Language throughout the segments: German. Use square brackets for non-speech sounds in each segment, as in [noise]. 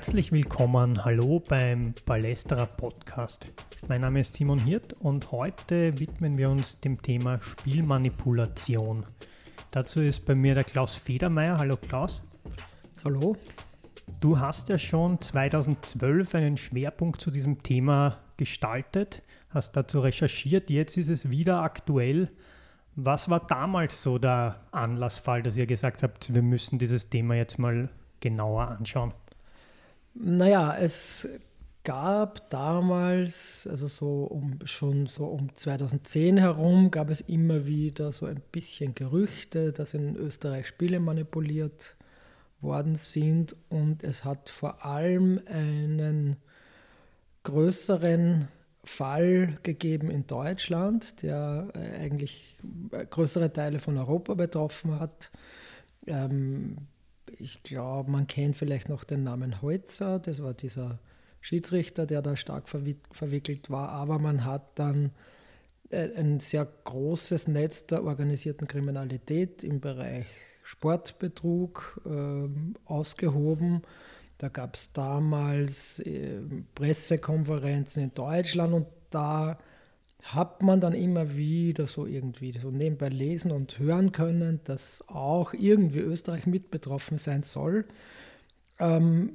Herzlich willkommen, hallo beim Ballesterer Podcast. Mein Name ist Simon Hirt und heute widmen wir uns dem Thema Spielmanipulation. Dazu ist bei mir der Klaus Federmeier. Hallo Klaus. Hallo. Du hast ja schon 2012 einen Schwerpunkt zu diesem Thema gestaltet, hast dazu recherchiert, jetzt ist es wieder aktuell. Was war damals so der Anlassfall, dass ihr gesagt habt, wir müssen dieses Thema jetzt mal genauer anschauen? Naja, es gab damals, also so um, schon so um 2010 herum, gab es immer wieder so ein bisschen Gerüchte, dass in Österreich Spiele manipuliert worden sind und es hat vor allem einen größeren Fall gegeben in Deutschland, der äh, eigentlich größere Teile von Europa betroffen hat. Ähm, ich glaube, man kennt vielleicht noch den Namen Holzer, das war dieser Schiedsrichter, der da stark verwickelt war, aber man hat dann äh, ein sehr großes Netz der organisierten Kriminalität im Bereich Sportbetrug äh, ausgehoben. Da gab es damals äh, Pressekonferenzen in Deutschland und da hat man dann immer wieder so irgendwie so nebenbei lesen und hören können, dass auch irgendwie Österreich mit betroffen sein soll. Ähm,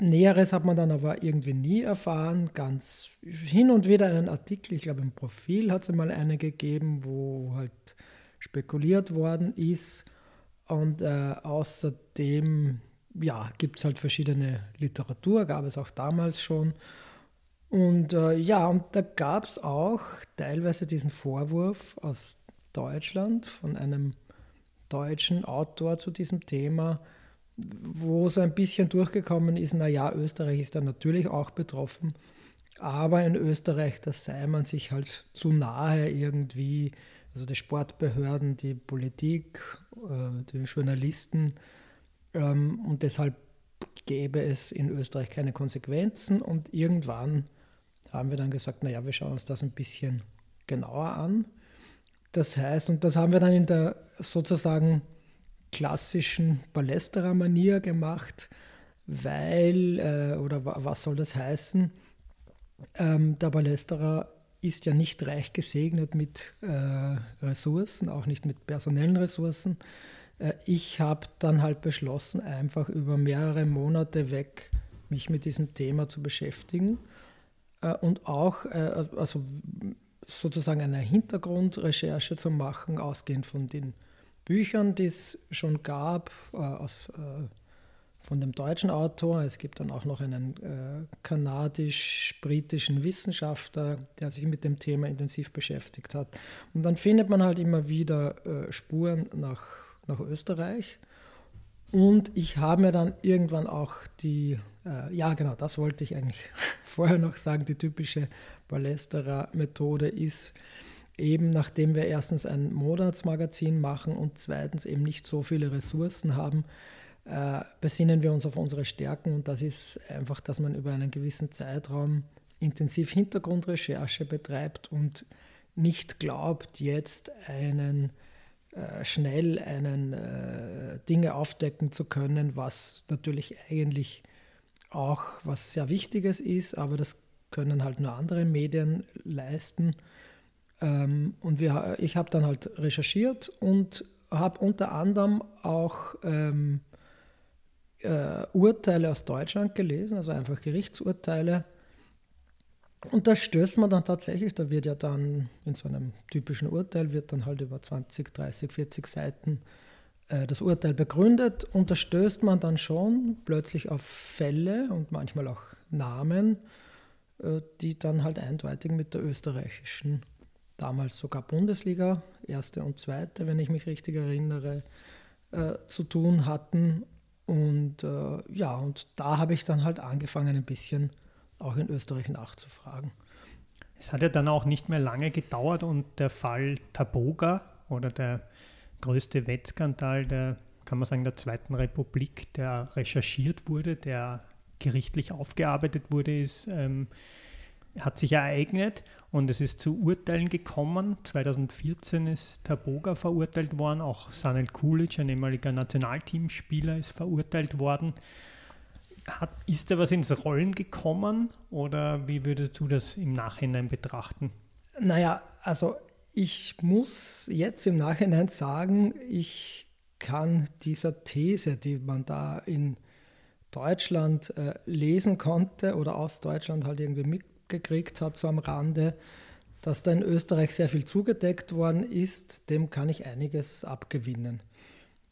Näheres hat man dann aber irgendwie nie erfahren. Ganz hin und wieder einen Artikel, ich glaube im Profil hat es mal eine gegeben, wo halt spekuliert worden ist. Und äh, außerdem ja, gibt es halt verschiedene Literatur, gab es auch damals schon. Und äh, ja, und da gab es auch teilweise diesen Vorwurf aus Deutschland von einem deutschen Autor zu diesem Thema, wo so ein bisschen durchgekommen ist, naja, Österreich ist da natürlich auch betroffen, aber in Österreich, da sei man sich halt zu nahe irgendwie, also die Sportbehörden, die Politik, äh, die Journalisten, ähm, und deshalb gäbe es in Österreich keine Konsequenzen. Und irgendwann haben wir dann gesagt, naja, wir schauen uns das ein bisschen genauer an. Das heißt, und das haben wir dann in der sozusagen klassischen Ballesterer-Manier gemacht, weil, äh, oder was soll das heißen? Ähm, der Ballesterer ist ja nicht reich gesegnet mit äh, Ressourcen, auch nicht mit personellen Ressourcen. Äh, ich habe dann halt beschlossen, einfach über mehrere Monate weg mich mit diesem Thema zu beschäftigen und auch äh, also sozusagen eine Hintergrundrecherche zu machen, ausgehend von den Büchern, die es schon gab, äh, aus, von dem deutschen Autor. Es gibt dann auch noch einen kanadisch-britischen Wissenschaftler, der sich mit dem Thema intensiv beschäftigt hat. Und dann findet man halt immer wieder Spuren nach, nach Österreich. Und ich habe mir dann irgendwann auch die, äh, ja genau, das wollte ich eigentlich [laughs] vorher noch sagen, die typische Ballesterer-Methode ist eben, nachdem wir erstens ein Monatsmagazin machen und zweitens eben nicht so viele Ressourcen haben, äh, besinnen wir uns auf unsere Stärken. Und das ist einfach, dass man über einen gewissen Zeitraum intensiv Hintergrundrecherche betreibt und nicht glaubt, jetzt einen äh, schnell einen äh, Dinge aufdecken zu können, was natürlich eigentlich auch was sehr Wichtiges ist, aber das können halt nur andere Medien leisten. Ähm, und wir, ich habe dann halt recherchiert und habe unter anderem auch ähm, äh, Urteile aus Deutschland gelesen, also einfach Gerichtsurteile und da stößt man dann tatsächlich, da wird ja dann in so einem typischen Urteil, wird dann halt über 20, 30, 40 Seiten das Urteil begründet und da stößt man dann schon plötzlich auf Fälle und manchmal auch Namen, äh, die dann halt eindeutig mit der österreichischen, damals sogar Bundesliga, erste und zweite, wenn ich mich richtig erinnere, äh, zu tun hatten. Und äh, ja, und da habe ich dann halt angefangen, ein bisschen auch in Österreich nachzufragen. Es hat ja dann auch nicht mehr lange gedauert und der Fall Taboga oder der größte Wettskandal der, kann man sagen, der Zweiten Republik, der recherchiert wurde, der gerichtlich aufgearbeitet wurde, ist, ähm, hat sich ereignet und es ist zu Urteilen gekommen. 2014 ist Taboga verurteilt worden, auch Sanel Kulic, ein ehemaliger Nationalteamspieler, ist verurteilt worden hat, ist da was ins Rollen gekommen oder wie würdest du das im Nachhinein betrachten? Naja, also ich muss jetzt im Nachhinein sagen, ich kann dieser These, die man da in Deutschland äh, lesen konnte oder aus Deutschland halt irgendwie mitgekriegt hat, so am Rande, dass da in Österreich sehr viel zugedeckt worden ist, dem kann ich einiges abgewinnen.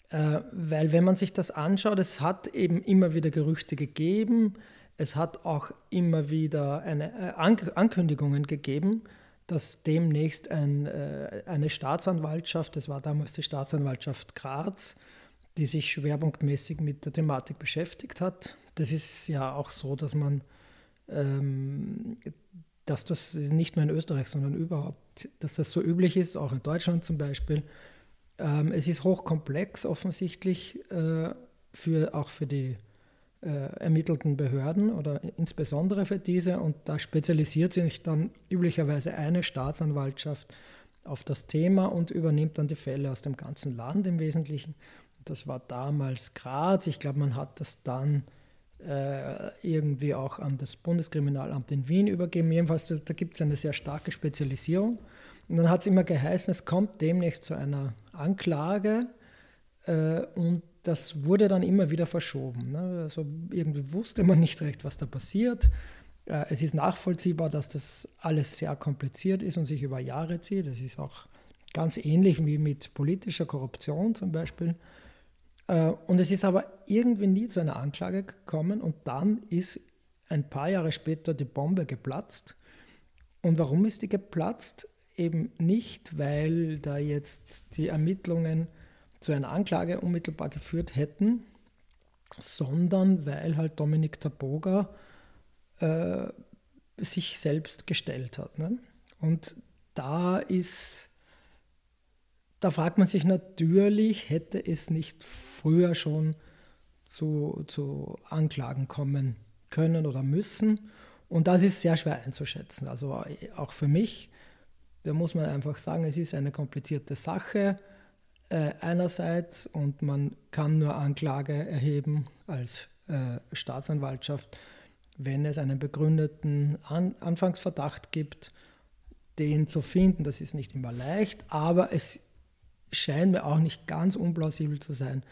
Äh, weil wenn man sich das anschaut, es hat eben immer wieder Gerüchte gegeben, es hat auch immer wieder eine, äh, Ankündigungen gegeben, dass demnächst ein, äh, eine Staatsanwaltschaft, das war damals die Staatsanwaltschaft Graz, die sich schwerpunktmäßig mit der Thematik beschäftigt hat. Das ist ja auch so, dass man, ähm, dass das nicht nur in Österreich, sondern überhaupt, dass das so üblich ist, auch in Deutschland zum Beispiel, ähm, es ist hochkomplex offensichtlich, äh, für, auch für die ermittelten Behörden oder insbesondere für diese. Und da spezialisiert sich dann üblicherweise eine Staatsanwaltschaft auf das Thema und übernimmt dann die Fälle aus dem ganzen Land im Wesentlichen. Das war damals Graz. Ich glaube, man hat das dann äh, irgendwie auch an das Bundeskriminalamt in Wien übergeben. Jedenfalls, da, da gibt es eine sehr starke Spezialisierung. Und dann hat es immer geheißen, es kommt demnächst zu einer Anklage äh, und das wurde dann immer wieder verschoben. Ne? Also irgendwie wusste man nicht recht, was da passiert. Äh, es ist nachvollziehbar, dass das alles sehr kompliziert ist und sich über Jahre zieht. Das ist auch ganz ähnlich wie mit politischer Korruption zum Beispiel. Äh, und es ist aber irgendwie nie zu einer Anklage gekommen und dann ist ein paar Jahre später die Bombe geplatzt. Und warum ist die geplatzt? eben nicht, weil da jetzt die Ermittlungen zu einer Anklage unmittelbar geführt hätten, sondern weil halt Dominik Taboga äh, sich selbst gestellt hat. Ne? Und da ist, da fragt man sich natürlich, hätte es nicht früher schon zu, zu Anklagen kommen können oder müssen. Und das ist sehr schwer einzuschätzen. Also auch für mich da muss man einfach sagen, es ist eine komplizierte Sache äh, einerseits und man kann nur Anklage erheben als äh, Staatsanwaltschaft, wenn es einen begründeten An Anfangsverdacht gibt, den zu finden. Das ist nicht immer leicht, aber es scheint mir auch nicht ganz unplausibel zu sein,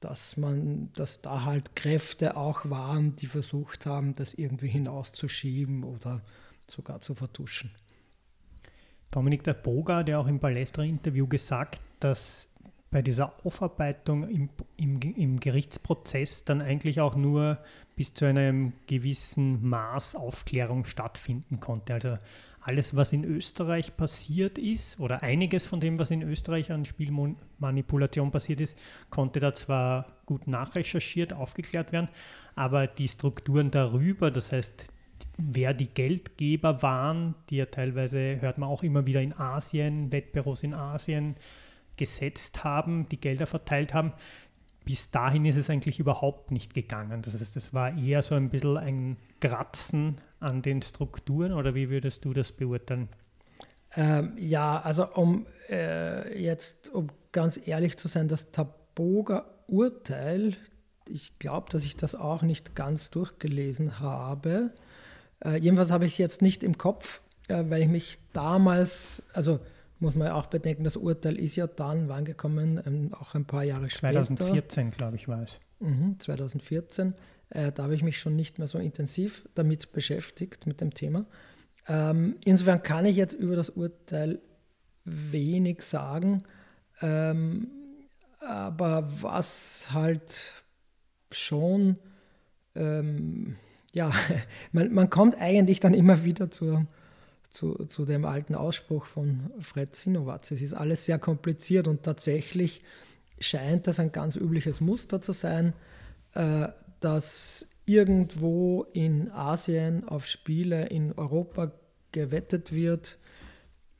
dass man, dass da halt Kräfte auch waren, die versucht haben, das irgendwie hinauszuschieben oder sogar zu vertuschen. Dominik der Boga, der auch im Balestra-Interview gesagt, dass bei dieser Aufarbeitung im, im, im, Gerichtsprozess dann eigentlich auch nur bis zu einem gewissen Maß Aufklärung stattfinden konnte. Also alles, was in Österreich passiert ist, oder einiges von dem, was in Österreich an Spielmanipulation passiert ist, konnte da zwar gut nachrecherchiert, aufgeklärt werden, aber die Strukturen darüber, das heißt wer die Geldgeber waren, die ja teilweise, hört man auch immer wieder in Asien, Wettbüros in Asien gesetzt haben, die Gelder verteilt haben. Bis dahin ist es eigentlich überhaupt nicht gegangen. Das heißt, es war eher so ein bisschen ein Kratzen an den Strukturen oder wie würdest du das beurteilen? Ähm, ja, also um äh, jetzt, um ganz ehrlich zu sein, das Taboga Urteil, ich glaube, dass ich das auch nicht ganz durchgelesen habe. Äh, jedenfalls habe ich es jetzt nicht im Kopf, äh, weil ich mich damals, also muss man ja auch bedenken, das Urteil ist ja dann wann gekommen, ähm, auch ein paar Jahre 2014, später. 2014, glaube ich, war es. Mhm, 2014. Äh, da habe ich mich schon nicht mehr so intensiv damit beschäftigt, mit dem Thema. Ähm, insofern kann ich jetzt über das Urteil wenig sagen. Ähm, aber was halt schon ähm, ja, [laughs] man, man kommt eigentlich dann immer wieder zur, zu, zu dem alten Ausspruch von Fred Sinowatz. Es ist alles sehr kompliziert und tatsächlich scheint das ein ganz übliches Muster zu sein, äh, dass irgendwo in Asien auf Spiele in Europa gewettet wird.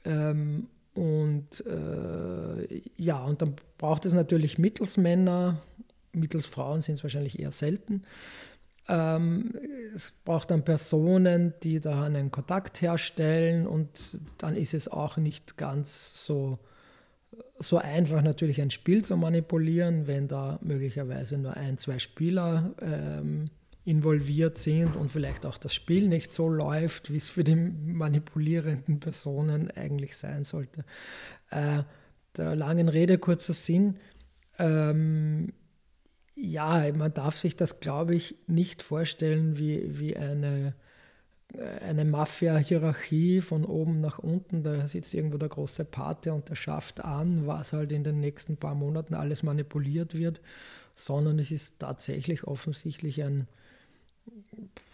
Ähm, und äh, ja, und dann braucht es natürlich Mittelsmänner, Mittelsfrauen sind es wahrscheinlich eher selten. Ähm, es braucht dann Personen, die da einen Kontakt herstellen und dann ist es auch nicht ganz so, so einfach natürlich ein Spiel zu manipulieren, wenn da möglicherweise nur ein, zwei Spieler ähm, involviert sind und vielleicht auch das Spiel nicht so läuft, wie es für die manipulierenden Personen eigentlich sein sollte. Äh, der langen Rede kurzer Sinn. Ähm, ja, man darf sich das, glaube ich, nicht vorstellen wie, wie eine, eine Mafia-Hierarchie von oben nach unten. Da sitzt irgendwo der große Pate und der schafft an, was halt in den nächsten paar Monaten alles manipuliert wird, sondern es ist tatsächlich offensichtlich ein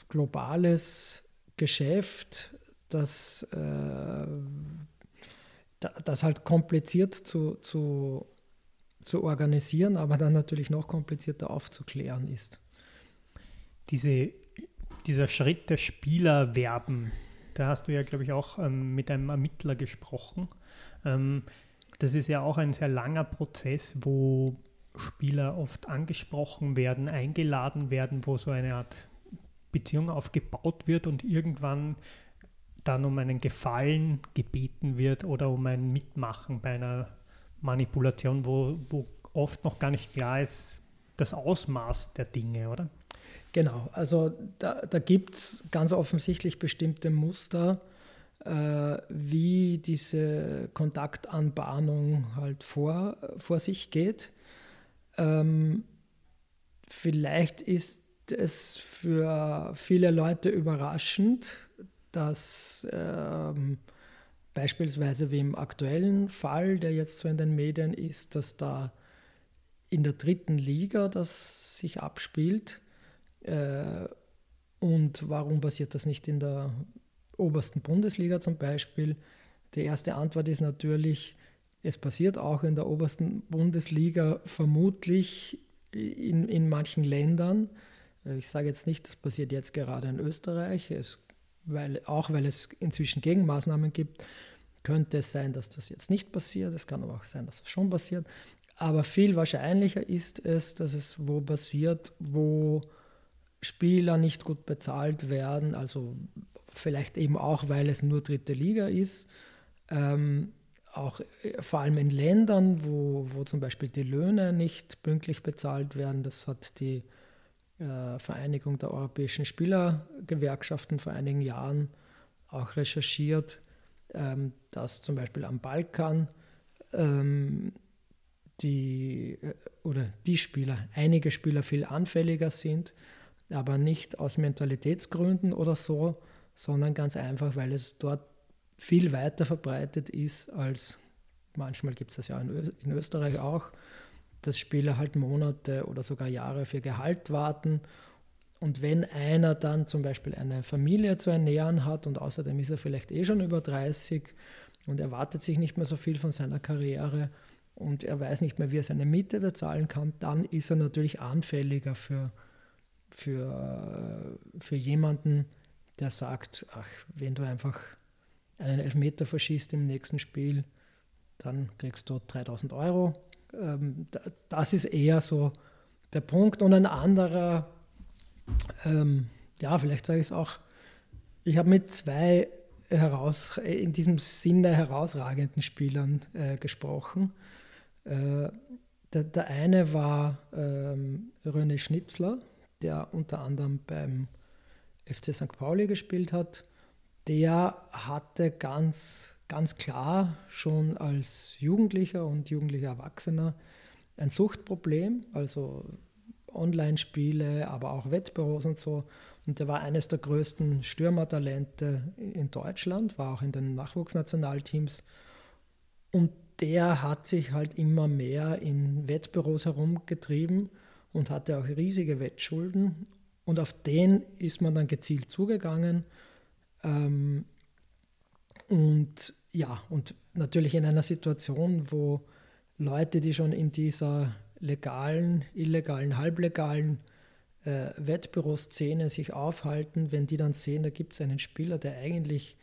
globales Geschäft, das, äh, das halt kompliziert zu, zu, zu organisieren, aber dann natürlich noch komplizierter aufzuklären ist. Diese, dieser Schritt der Spielerwerben, da hast du ja, glaube ich, auch ähm, mit einem Ermittler gesprochen. Ähm, das ist ja auch ein sehr langer Prozess, wo Spieler oft angesprochen werden, eingeladen werden, wo so eine Art Beziehung aufgebaut wird und irgendwann dann um einen Gefallen gebeten wird oder um ein Mitmachen bei einer Manipulation, wo, wo oft noch gar nicht klar ist, das Ausmaß der Dinge, oder? Genau, also da, da gibt es ganz offensichtlich bestimmte Muster, äh, wie diese Kontaktanbahnung halt vor, vor sich geht. Ähm, vielleicht ist es für viele Leute überraschend, dass ähm, beispielsweise wie im aktuellen Fall, der jetzt so in den Medien ist, dass da in der dritten Liga das sich abspielt. Äh, und warum passiert das nicht in der obersten Bundesliga zum Beispiel? Die erste Antwort ist natürlich, es passiert auch in der obersten Bundesliga vermutlich in, in manchen Ländern. Ich sage jetzt nicht, das passiert jetzt gerade in Österreich, es, weil, auch weil es inzwischen Gegenmaßnahmen gibt, könnte es sein, dass das jetzt nicht passiert. Es kann aber auch sein, dass das schon passiert. Aber viel wahrscheinlicher ist es, dass es wo passiert, wo Spieler nicht gut bezahlt werden, also vielleicht eben auch, weil es nur dritte Liga ist. Ähm, auch äh, vor allem in Ländern, wo, wo zum Beispiel die Löhne nicht pünktlich bezahlt werden. Das hat die Vereinigung der europäischen Spielergewerkschaften vor einigen Jahren auch recherchiert, ähm, dass zum Beispiel am Balkan ähm, die äh, oder die Spieler, einige Spieler viel anfälliger sind, aber nicht aus Mentalitätsgründen oder so, sondern ganz einfach, weil es dort viel weiter verbreitet ist als manchmal gibt es das ja in Österreich auch, dass Spieler halt Monate oder sogar Jahre für Gehalt warten. Und wenn einer dann zum Beispiel eine Familie zu ernähren hat und außerdem ist er vielleicht eh schon über 30 und erwartet sich nicht mehr so viel von seiner Karriere und er weiß nicht mehr, wie er seine Miete bezahlen kann, dann ist er natürlich anfälliger für, für, für jemanden, der sagt, ach, wenn du einfach einen Elfmeter verschießt im nächsten Spiel, dann kriegst du 3000 Euro. Ähm, das ist eher so der Punkt. Und ein anderer, ähm, ja, vielleicht sage ich es auch, ich habe mit zwei heraus, in diesem Sinne herausragenden Spielern äh, gesprochen. Äh, der, der, eine war ähm, René Schnitzler, der unter anderem beim FC St. Pauli gespielt hat der hatte ganz, ganz klar schon als Jugendlicher und jugendlicher Erwachsener ein Suchtproblem, also Online-Spiele, aber auch Wettbüros und so. Und der war eines der größten Stürmertalente in Deutschland, war auch in den Nachwuchsnationalteams. Und der hat sich halt immer mehr in Wettbüros herumgetrieben und hatte auch riesige Wettschulden. Und auf den ist man dann gezielt zugegangen ähm, und ja, und natürlich in einer Situation, wo Leute, die schon in dieser legalen, illegalen, halblegalen äh, Wettbüroszene sich aufhalten, wenn die dann sehen, da gibt es einen Spieler, der eigentlich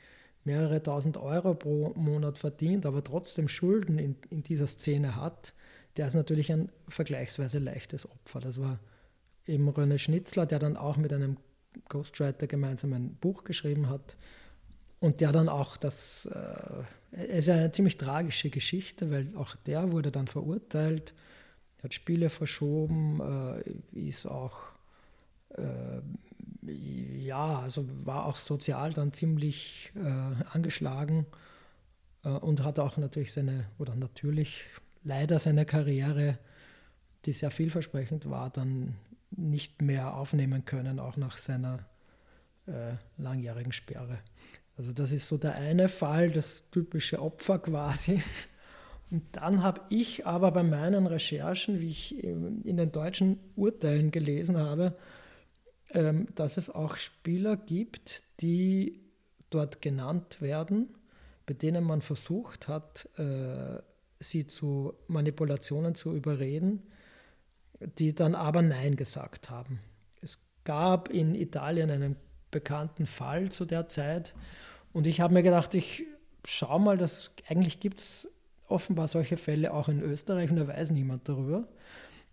mehrere tausend Euro pro Monat verdient, aber trotzdem Schulden in, in dieser Szene hat, der ist natürlich ein vergleichsweise leichtes Opfer. Das war eben René Schnitzler, der dann auch mit einem Ghostwriter gemeinsam ein Buch geschrieben hat. Und der dann auch das, äh, es ist eine ziemlich tragische Geschichte, weil auch der wurde dann verurteilt, hat Spiele verschoben, äh, ist auch äh, ja, also war auch sozial dann ziemlich äh, angeschlagen äh, und hat auch natürlich seine, oder natürlich leider seine Karriere, die sehr vielversprechend war, dann nicht mehr aufnehmen können, auch nach seiner äh, langjährigen Sperre. Also das ist so der eine Fall, das typische Opfer quasi. Und dann habe ich aber bei meinen Recherchen, wie ich in den deutschen Urteilen gelesen habe, ähm, dass es auch Spieler gibt, die dort genannt werden, bei denen man versucht hat, äh, sie zu Manipulationen zu überreden, die dann aber Nein gesagt haben. Es gab in Italien einen bekannten Fall zu der Zeit und ich habe mir gedacht, ich schaue mal, dass eigentlich gibt es offenbar solche Fälle auch in Österreich und da weiß niemand darüber.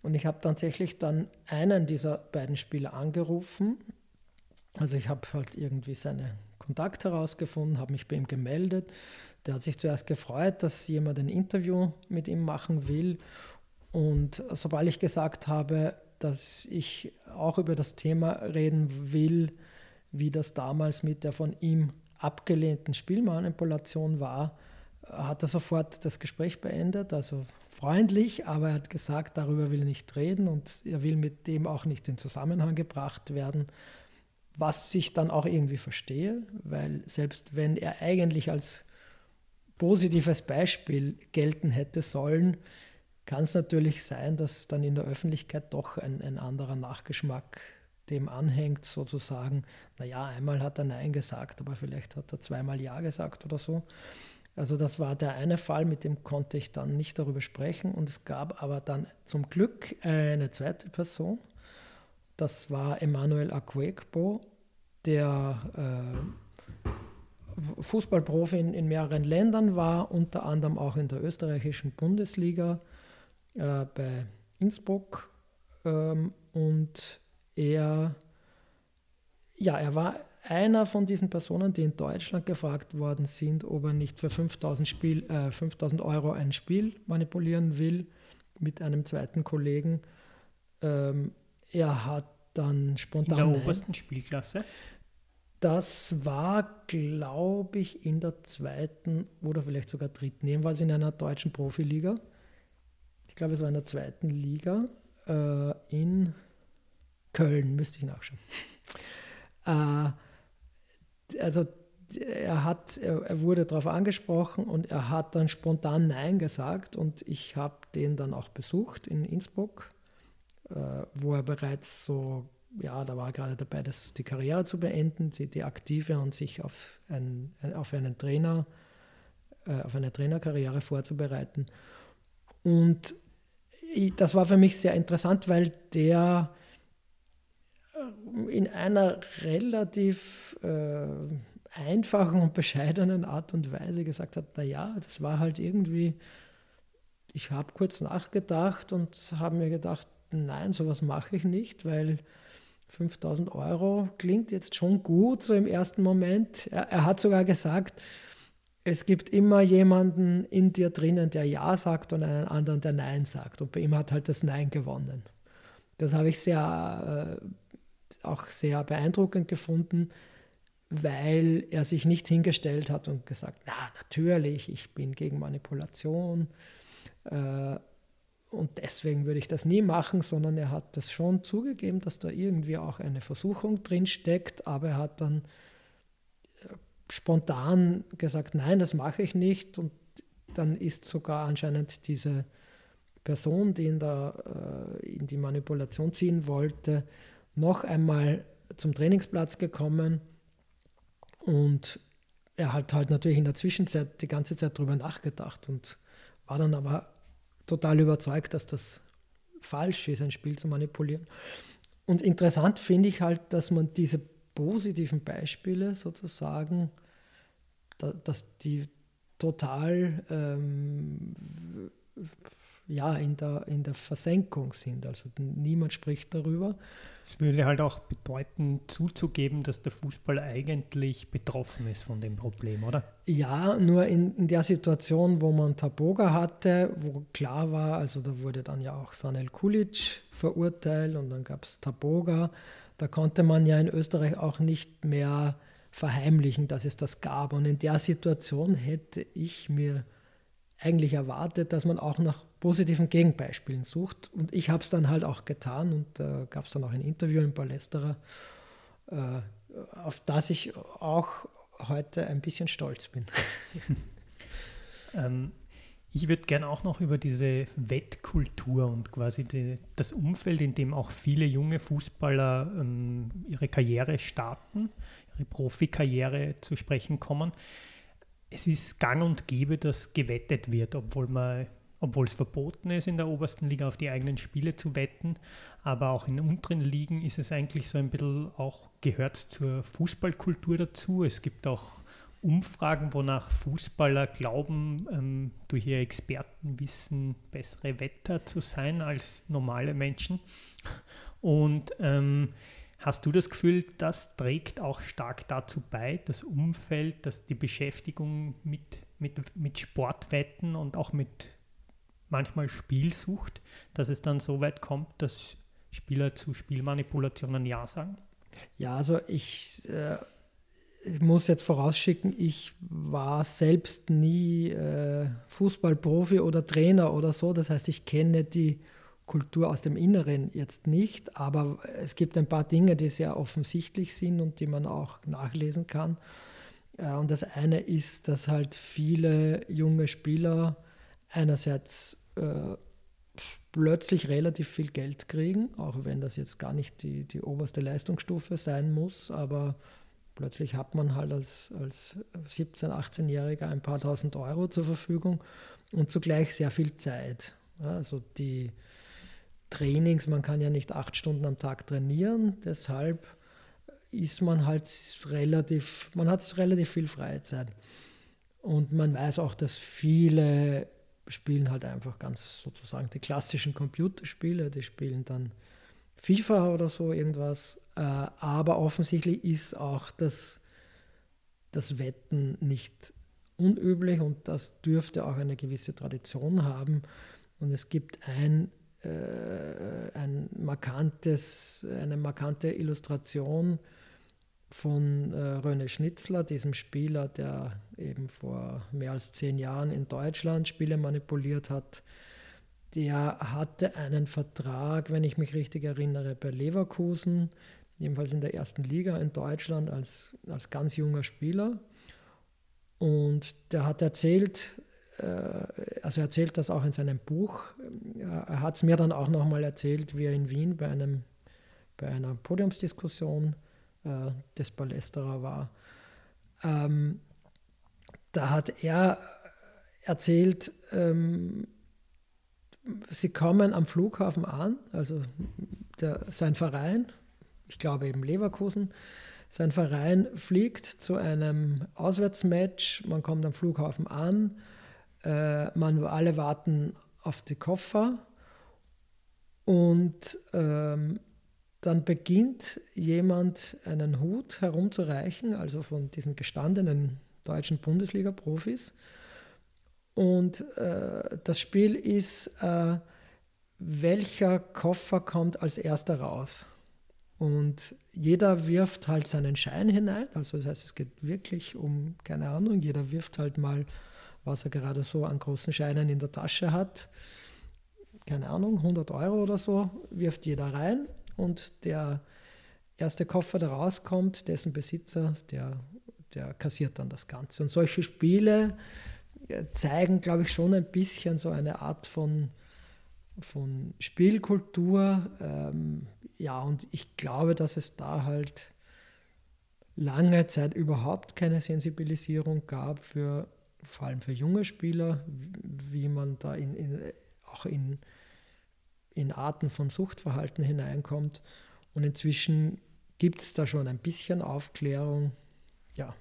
Und ich habe tatsächlich dann einen dieser beiden Spieler angerufen. Also ich habe halt irgendwie seine Kontakte herausgefunden, habe mich bei ihm gemeldet. Der hat sich zuerst gefreut, dass jemand ein Interview mit ihm machen will. Und sobald ich gesagt habe, dass ich auch über das Thema reden will, wie das damals mit der von ihm abgelehnten Spielmanipulation war, hat er sofort das Gespräch beendet, also freundlich, aber er hat gesagt, darüber will er nicht reden und er will mit dem auch nicht in Zusammenhang gebracht werden, was ich dann auch irgendwie verstehe, weil selbst wenn er eigentlich als positives Beispiel gelten hätte sollen, kann es natürlich sein, dass dann in der Öffentlichkeit doch ein, ein anderer Nachgeschmack dem anhängt, sozusagen, naja, einmal hat er Nein gesagt, aber vielleicht hat er zweimal Ja gesagt oder so. Also das war der eine Fall, mit dem konnte ich dann nicht darüber sprechen. Und es gab aber dann zum Glück eine zweite Person. Das war Emmanuel Acuegbo, der äh, Fußballprofi in, in, mehreren Ländern war, unter anderem auch in der österreichischen Bundesliga äh, bei Innsbruck. Ähm, und er, ja, er war einer von diesen Personen, die in Deutschland gefragt worden sind, ob er nicht für 5000, Spiel, äh, 5000 Euro ein Spiel manipulieren will mit einem zweiten Kollegen. Ähm, er hat dann spontan. In der obersten Spielklasse? Das war, glaube ich, in der zweiten oder vielleicht sogar dritten. Jedenfalls in einer deutschen Profiliga. Ich glaube, es war in der zweiten Liga äh, in Köln, müsste ich nachschauen. äh, also er hat, er, wurde darauf angesprochen und er hat dann spontan Nein gesagt und ich habe den dann auch besucht in Innsbruck, äh, wo er bereits so, ja, da war er gerade dabei, das, die Karriere zu beenden, die, die aktive und sich auf, ein, auf einen Trainer, äh, auf eine Trainerkarriere vorzubereiten. Und ich, das war für mich sehr interessant, weil der in einer relativ äh, einfachen und bescheidenen Art und Weise gesagt hat, naja, das war halt irgendwie, ich habe kurz nachgedacht und habe mir gedacht, nein, sowas mache ich nicht, weil 5000 Euro klingt jetzt schon gut, so im ersten Moment. Er, er hat sogar gesagt, es gibt immer jemanden in dir drinnen, der Ja sagt und einen anderen, der Nein sagt. Und bei ihm hat halt das Nein gewonnen. Das habe ich sehr äh, auch sehr beeindruckend gefunden, weil er sich nicht hingestellt hat und gesagt, na natürlich, ich bin gegen Manipulation äh, und deswegen würde ich das nie machen, sondern er hat das schon zugegeben, dass da irgendwie auch eine Versuchung drin steckt, aber er hat dann äh, spontan gesagt, nein, das mache ich nicht und dann ist sogar anscheinend diese Person, die ihn da äh, in die Manipulation ziehen wollte, noch einmal zum Trainingsplatz gekommen und er hat halt natürlich in der Zwischenzeit die ganze Zeit darüber nachgedacht und war dann aber total überzeugt, dass das falsch ist, ein Spiel zu manipulieren. Und interessant finde ich halt, dass man diese positiven Beispiele sozusagen, dass die total ähm, ja, in, der, in der Versenkung sind. Also niemand spricht darüber. Es würde halt auch bedeuten, zuzugeben, dass der Fußball eigentlich betroffen ist von dem Problem, oder? Ja, nur in, in der Situation, wo man Taboga hatte, wo klar war, also da wurde dann ja auch Sanel Kulic verurteilt und dann gab es Taboga, da konnte man ja in Österreich auch nicht mehr verheimlichen, dass es das gab. Und in der Situation hätte ich mir eigentlich erwartet, dass man auch nach positiven Gegenbeispielen sucht. Und ich habe es dann halt auch getan und äh, gab es dann auch ein Interview im Palästerer, äh, auf das ich auch heute ein bisschen stolz bin. [laughs] ähm, ich würde gerne auch noch über diese Wettkultur und quasi die, das Umfeld, in dem auch viele junge Fußballer ähm, ihre Karriere starten, ihre Profikarriere zu sprechen kommen es ist gang und gäbe, dass gewettet wird, obwohl man obwohl es verboten ist, in der obersten Liga auf die eigenen Spiele zu wetten. Aber auch in unteren Ligen ist es eigentlich so ein bisschen auch gehört zur Fußballkultur dazu. Es gibt auch Umfragen, wonach Fußballer glauben, ähm, durch ihr Expertenwissen bessere Wetter zu sein als normale Menschen. Und ähm, Hast du das Gefühl, das trägt auch stark dazu bei, das Umfeld, dass die Beschäftigung mit, mit, mit Sportwetten und auch mit manchmal Spielsucht, dass es dann so weit kommt, dass Spieler zu Spielmanipulationen Ja sagen? Ja, also ich, äh, ich muss jetzt vorausschicken, ich war selbst nie äh, Fußballprofi oder Trainer oder so. Das heißt, ich kenne die Kultur aus dem Inneren jetzt nicht, aber es gibt ein paar Dinge, die sehr offensichtlich sind und die man auch nachlesen kann. Äh, und das eine ist, dass halt viele junge Spieler einerseits äh, plötzlich relativ viel Geld kriegen, auch wenn das jetzt gar nicht die, die oberste Leistungsstufe sein muss, aber plötzlich hat man halt als, als 17-, 18-Jähriger ein paar tausend Euro zur Verfügung und zugleich sehr viel Zeit. Also die, Trainings, man kann ja nicht acht Stunden am Tag trainieren, deshalb ist man halt relativ, man hat relativ viel Freizeit. Und man weiß auch, dass viele spielen halt einfach ganz sozusagen die klassischen Computerspiele, die spielen dann FIFA oder so irgendwas. Äh, aber offensichtlich ist auch das, das Wetten nicht unüblich und das dürfte auch eine gewisse Tradition haben. Und es gibt ein ein markantes, eine markante Illustration von äh, René Schnitzler, diesem Spieler, der eben vor mehr als zehn Jahren in Deutschland Spiele manipuliert hat. Der hatte einen Vertrag, wenn ich mich richtig erinnere, bei Leverkusen, jedenfalls in der ersten Liga in Deutschland als, als ganz junger Spieler. Und der hat erzählt, äh, also er erzählt das auch in seinem Buch. Er hat es mir dann auch nochmal erzählt, wie er in Wien bei, einem, bei einer Podiumsdiskussion äh, des Palästerer war. Ähm, da hat er erzählt, ähm, sie kommen am Flughafen an, also der, sein Verein, ich glaube eben Leverkusen, sein Verein fliegt zu einem Auswärtsmatch, man kommt am Flughafen an, äh, man, alle warten auf die Koffer und ähm, dann beginnt jemand einen Hut herumzureichen, also von diesen gestandenen deutschen Bundesliga-Profis. Und äh, das Spiel ist, äh, welcher Koffer kommt als erster raus? Und jeder wirft halt seinen Schein hinein, also das heißt, es geht wirklich um, keine Ahnung, jeder wirft halt mal was er gerade so an großen Scheinen in der Tasche hat. Keine Ahnung, 100 Euro oder so, wirft jeder rein und der erste Koffer, der rauskommt, dessen Besitzer, der, der kassiert dann das Ganze. Und solche Spiele äh, zeigen, glaube ich, schon ein bisschen so eine Art von, von Spielkultur. Ähm, ja, und ich glaube, dass es da halt lange Zeit überhaupt keine Sensibilisierung gab für vor allem für junge Spieler, wie man da in, in, auch in, in Arten von Suchtverhalten hineinkommt. Und inzwischen gibt es da schon ein bisschen Aufklärung. Ja.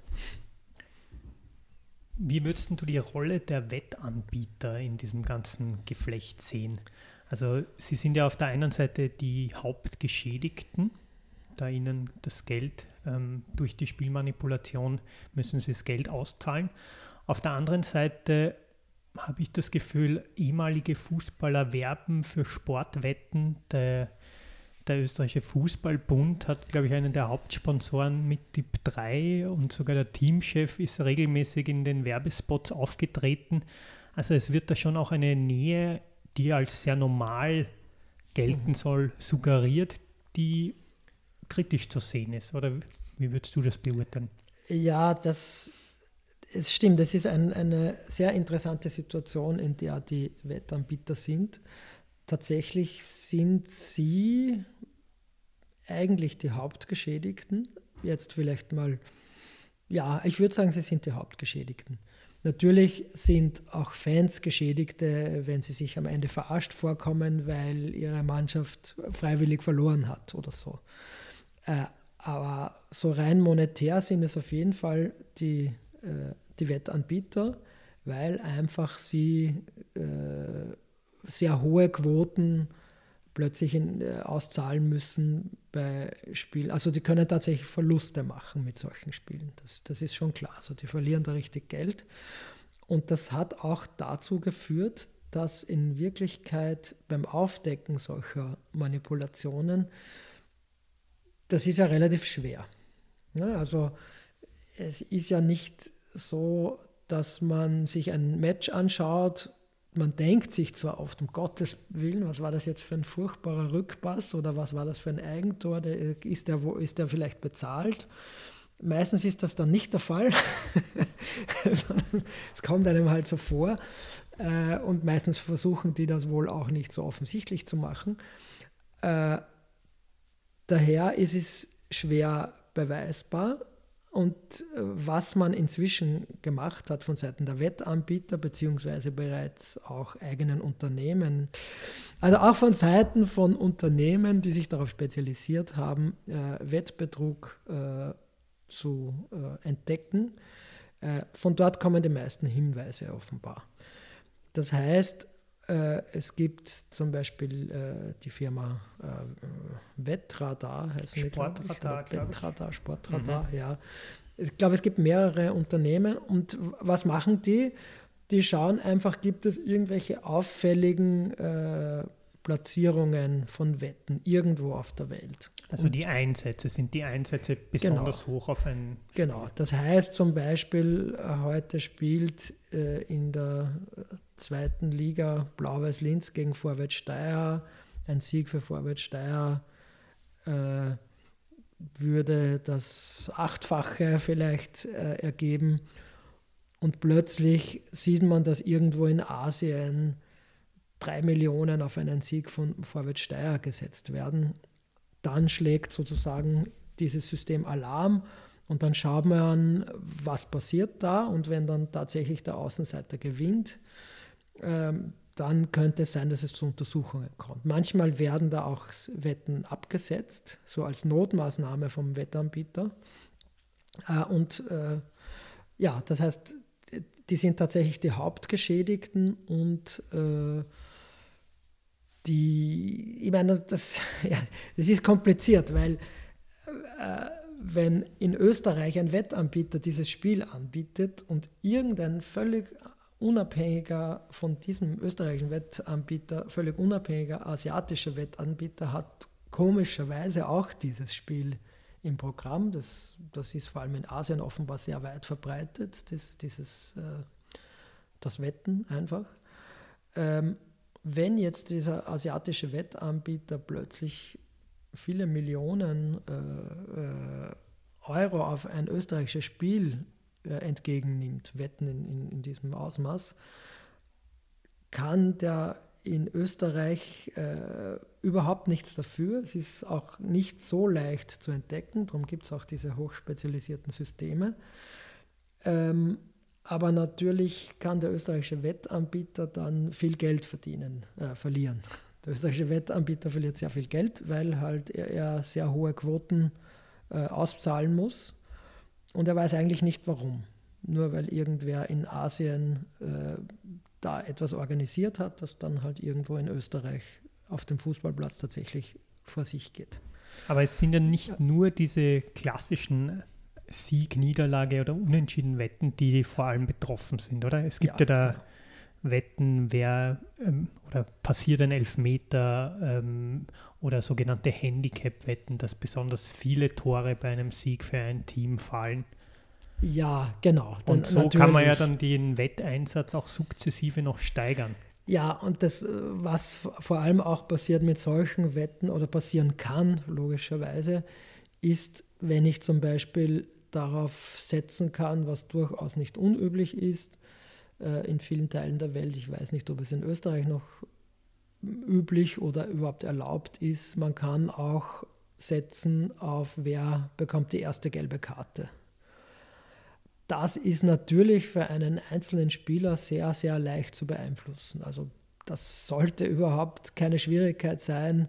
wie würdest du die Rolle der Wettanbieter in diesem ganzen Geflecht sehen? Also sie sind ja auf der einen Seite die Hauptgeschädigten, da ihnen das Geld ähm, durch die Spielmanipulation müssen sie das Geld auszahlen. Auf der anderen Seite habe ich das Gefühl, ehemalige Fußballer werben für Sportwetten. Der, der österreichische Fußballbund hat, glaube ich, einen der Hauptsponsoren mit Tipp 3 und sogar der Teamchef ist regelmäßig in den Werbespots aufgetreten. Also es wird da schon auch eine Nähe, die als sehr normal gelten mhm. soll, suggeriert, die kritisch zu sehen ist. Oder wie würdest du das beurteilen? Ja, das es stimmt, es ist ein, eine sehr interessante Situation, in der die Wettanbieter sind. Tatsächlich sind sie eigentlich die Hauptgeschädigten. Jetzt vielleicht mal, ja, ich würde sagen, sie sind die Hauptgeschädigten. Natürlich sind auch Fans Geschädigte, wenn sie sich am Ende verarscht vorkommen, weil ihre Mannschaft freiwillig verloren hat oder so. Äh, aber so rein monetär sind es auf jeden Fall die die Wettanbieter, weil einfach sie äh, sehr hohe Quoten plötzlich in, äh, auszahlen müssen bei Spielen. Also die können tatsächlich Verluste machen mit solchen Spielen. Das, das ist schon klar. Also die verlieren da richtig Geld. Und das hat auch dazu geführt, dass in Wirklichkeit beim Aufdecken solcher Manipulationen, das ist ja relativ schwer. Ne? Also es ist ja nicht so, dass man sich ein Match anschaut. Man denkt sich zwar oft, um Gottes Willen, was war das jetzt für ein furchtbarer Rückpass oder was war das für ein Eigentor? ist, der, ist der vielleicht bezahlt? Meistens ist das dann nicht der Fall. [laughs] es kommt einem halt so vor. Äh, und meistens versuchen die das wohl auch nicht so offensichtlich zu machen. Äh, daher ist es schwer beweisbar. Und äh, was man inzwischen gemacht hat von Seiten der Wettanbieter beziehungsweise bereits auch eigenen Unternehmen, also auch von Seiten von Unternehmen, die sich darauf spezialisiert haben, äh, Wettbetrug äh, zu äh, entdecken, äh, von dort kommen die meisten Hinweise offenbar. Das heißt, es gibt zum Beispiel äh, die Firma äh, Wettradar, heißt Sportradar, ich, Wettradar, Sportradar, mhm. ja. Ich glaube, es gibt mehrere Unternehmen und was machen die? Die schauen einfach, gibt es irgendwelche auffälligen äh, Platzierungen von Wetten irgendwo auf der Welt. Also und die Einsätze, sind die Einsätze besonders genau, hoch auf ein Spiel? Genau, das heißt zum Beispiel, äh, heute spielt äh, in der äh, zweiten Liga Blau-Weiß Linz gegen Vorwärts Steyr. Ein Sieg für Vorwärts Steyr äh, würde das Achtfache vielleicht äh, ergeben. Und plötzlich sieht man, dass irgendwo in Asien drei Millionen auf einen Sieg von Vorwärts Steyr gesetzt werden. Dann schlägt sozusagen dieses System Alarm und dann schaut man an, was passiert da und wenn dann tatsächlich der Außenseiter gewinnt, dann könnte es sein, dass es zu Untersuchungen kommt. Manchmal werden da auch Wetten abgesetzt, so als Notmaßnahme vom Wettanbieter. Äh, und äh, ja, das heißt, die sind tatsächlich die Hauptgeschädigten und äh, die, ich meine, das, [laughs] ja, das ist kompliziert, weil wenn in Österreich ein Wettanbieter dieses Spiel anbietet und irgendein völlig unabhängiger von diesem österreichischen Wettanbieter, völlig unabhängiger asiatischer Wettanbieter hat komischerweise auch dieses Spiel im Programm. Das, das ist vor allem in Asien offenbar sehr weit verbreitet, das, dieses, äh, das Wetten einfach. Ähm, wenn jetzt dieser asiatische Wettanbieter plötzlich viele Millionen äh, äh, Euro auf ein österreichisches Spiel entgegennimmt, Wetten in, in, in, diesem Ausmaß, kann der in Österreich äh, überhaupt nichts dafür. Es ist auch nicht so leicht zu entdecken, darum gibt es auch diese hochspezialisierten Systeme. Ähm, aber natürlich kann der österreichische Wettanbieter dann viel Geld verdienen, äh, verlieren. Der österreichische Wettanbieter verliert sehr viel Geld, weil halt er, er sehr hohe Quoten äh, auszahlen muss. Und er weiß eigentlich nicht warum. nur weil irgendwer in Asien äh, da etwas organisiert hat, das dann halt irgendwo in Österreich auf dem Fußballplatz tatsächlich vor sich geht. Aber es sind ja nicht nur diese klassischen Sieg, Niederlage oder Unentschieden Wetten, die vor allem betroffen sind, oder? Es gibt ja, ja da genau. Wetten, wer ähm, oder passiert ein Elfmeter ähm, oder sogenannte Handicap-Wetten, dass besonders viele Tore bei einem Sieg für ein Team fallen. Ja, genau. und so kann man ja dann den Wetteinsatz auch sukzessive noch steigern. Ja, und das, äh, was vor allem auch passiert mit solchen Wetten oder passieren kann, logischerweise, ist, wenn ich zum Beispiel darauf setzen kann, was durchaus nicht unüblich ist, in vielen Teilen der Welt. Ich weiß nicht, ob es in Österreich noch üblich oder überhaupt erlaubt ist. Man kann auch setzen auf, wer bekommt die erste gelbe Karte. Das ist natürlich für einen einzelnen Spieler sehr, sehr leicht zu beeinflussen. Also das sollte überhaupt keine Schwierigkeit sein,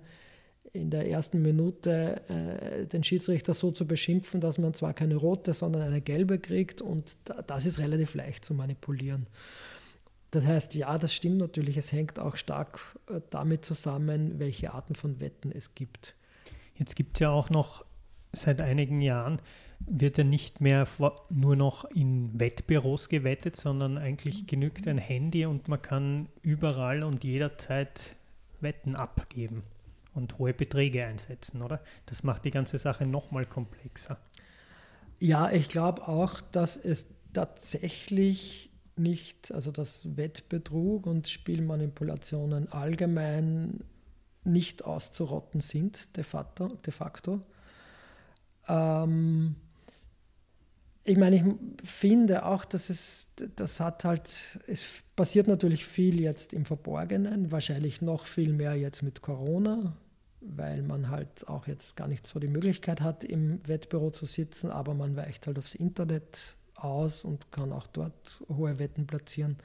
in der ersten Minute äh, den Schiedsrichter so zu beschimpfen, dass man zwar keine rote, sondern eine gelbe kriegt und das ist relativ leicht zu manipulieren. Das heißt, ja, das stimmt natürlich, es hängt auch stark äh, damit zusammen, welche Arten von Wetten es gibt. Jetzt gibt es ja auch noch seit einigen Jahren, wird ja nicht mehr nur noch in Wettbüros gewettet, sondern eigentlich genügt ein Handy und man kann überall und jederzeit Wetten abgeben und hohe Beträge einsetzen, oder? Das macht die ganze Sache nochmal komplexer. Ja, ich glaube auch, dass es tatsächlich nicht, also dass Wettbetrug und Spielmanipulationen allgemein nicht auszurotten sind, de facto. De facto. Ähm, ich meine, ich finde auch, dass es, das hat halt, es passiert natürlich viel jetzt im Verborgenen, wahrscheinlich noch viel mehr jetzt mit Corona weil man halt auch jetzt gar nicht so die Möglichkeit hat, im Wettbüro zu sitzen, aber man weicht halt aufs Internet aus und kann auch dort hohe Wetten platzieren.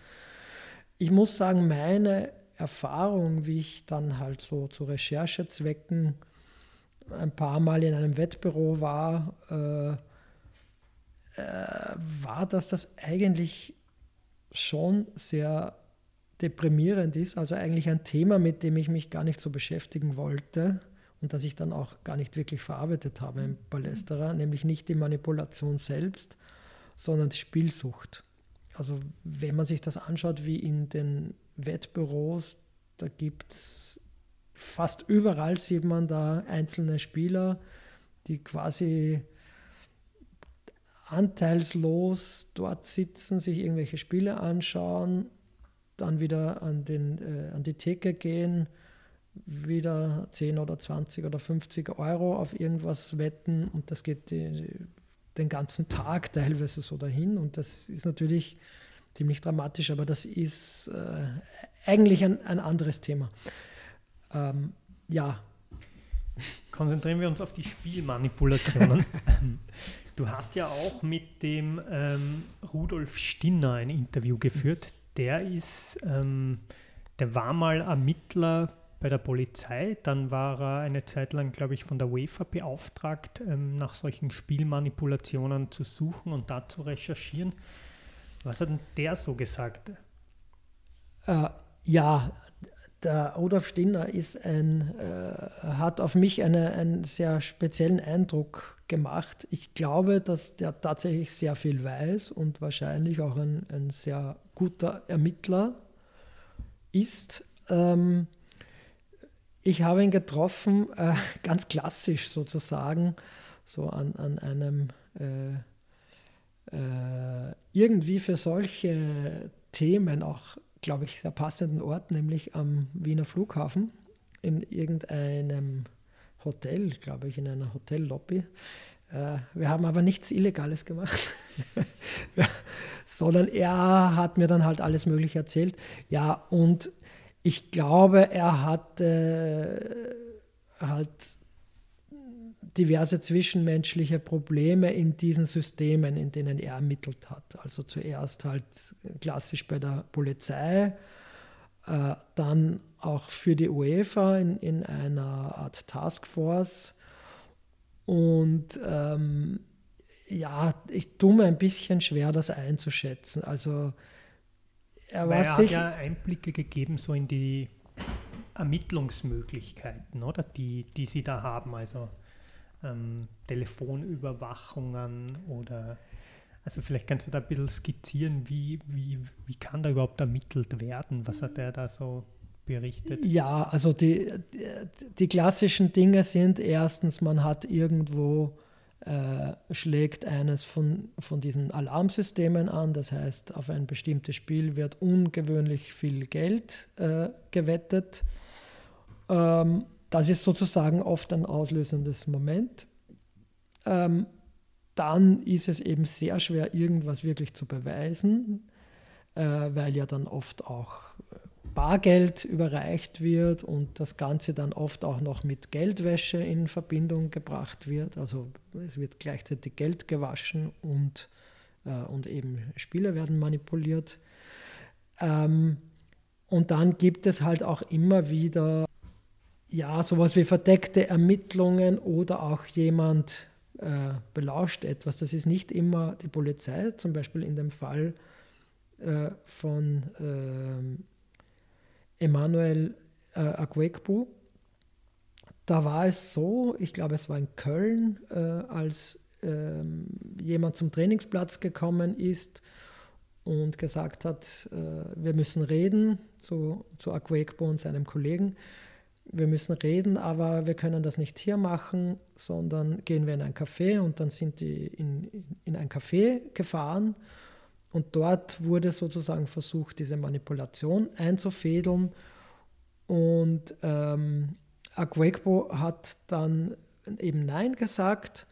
Ich muss sagen, meine Erfahrung, wie ich dann halt so zu Recherchezwecken ein paar Mal in einem Wettbüro war, äh, äh, war, dass das eigentlich schon sehr deprimierend ist, also eigentlich ein Thema, mit dem ich mich gar nicht so beschäftigen wollte und das ich dann auch gar nicht wirklich verarbeitet habe im Palästerer, nämlich nicht die Manipulation selbst, sondern die Spielsucht. Also wenn man sich das anschaut, wie in den Wettbüros, da gibt es fast überall sieht man da einzelne Spieler, die quasi anteilslos dort sitzen, sich irgendwelche Spiele anschauen dann wieder an, den, äh, an die Theke gehen, wieder 10 oder 20 oder 50 Euro auf irgendwas wetten und das geht die, den ganzen Tag teilweise so dahin und das ist natürlich ziemlich dramatisch, aber das ist äh, eigentlich ein, ein anderes Thema. Ähm, ja. Konzentrieren wir uns auf die Spielmanipulationen. [laughs] du hast ja auch mit dem ähm, Rudolf Stinner ein Interview geführt, der ist, ähm, der war mal Ermittler bei der Polizei, dann war er eine Zeit lang, glaube ich, von der UEFA beauftragt, ähm, nach solchen Spielmanipulationen zu suchen und da zu recherchieren. Was hat denn der so gesagt? Äh, ja, der Rudolf Stinner ist ein, äh, hat auf mich eine, einen sehr speziellen Eindruck gemacht. Ich glaube, dass der tatsächlich sehr viel weiß und wahrscheinlich auch ein, ein sehr guter Ermittler ist. Ähm, ich habe ihn getroffen, äh, [laughs] ganz klassisch sozusagen, so an, an einem äh, äh, irgendwie für solche Themen auch, glaube ich, sehr passenden Ort, nämlich am Wiener Flughafen in irgendeinem Hotel, glaube ich, in einer Hotellobby. Äh, wir haben aber nichts Illegales gemacht, [laughs] sondern er hat mir dann halt alles Mögliche erzählt. Ja, und ich glaube, er hat äh, halt diverse zwischenmenschliche Probleme in diesen Systemen, in denen er ermittelt hat. Also zuerst halt klassisch bei der Polizei, äh, dann auch für die UEFA in, in einer Art Taskforce und ähm, ja, ich tue mir ein bisschen schwer, das einzuschätzen. Also er, Weil er hat ja Einblicke gegeben so in die Ermittlungsmöglichkeiten, oder? Die, die sie da haben, also ähm, Telefonüberwachungen oder also vielleicht kannst du da ein bisschen skizzieren, wie, wie, wie kann da überhaupt ermittelt werden? Was hat er da so berichtet? Ja, also die, die, klassischen Dinge sind erstens, man hat irgendwo äh, schlägt eines von, von diesen Alarmsystemen an. Das heißt, auf ein bestimmtes Spiel wird ungewöhnlich viel Geld äh, gewettet. Ähm, das ist sozusagen oft ein auslösendes Moment. Ähm, dann ist es eben sehr schwer, irgendwas wirklich zu beweisen, äh, weil ja dann oft auch Bargeld überreicht wird und das Ganze dann oft auch noch mit Geldwäsche in Verbindung gebracht wird. Also es wird gleichzeitig Geld gewaschen und, äh, und eben Spiele werden manipuliert. Ähm, und dann gibt es halt auch immer wieder ja, sowas wie verdeckte Ermittlungen oder auch jemand äh, belauscht etwas. Das ist nicht immer die Polizei, zum Beispiel in dem Fall äh, von ähm, Emanuel äh, Aguekbu. Da war es so, ich glaube, es war in Köln, äh, als ähm, jemand zum Trainingsplatz gekommen ist und gesagt hat, äh, wir müssen reden zu, zu Aguekbu und seinem Kollegen. Wir müssen reden, aber wir können das nicht hier machen, sondern gehen wir in ein Café und dann sind die in, in ein Café gefahren und dort wurde sozusagen versucht, diese Manipulation einzufädeln. Und ähm, Aguekbo hat dann eben Nein gesagt.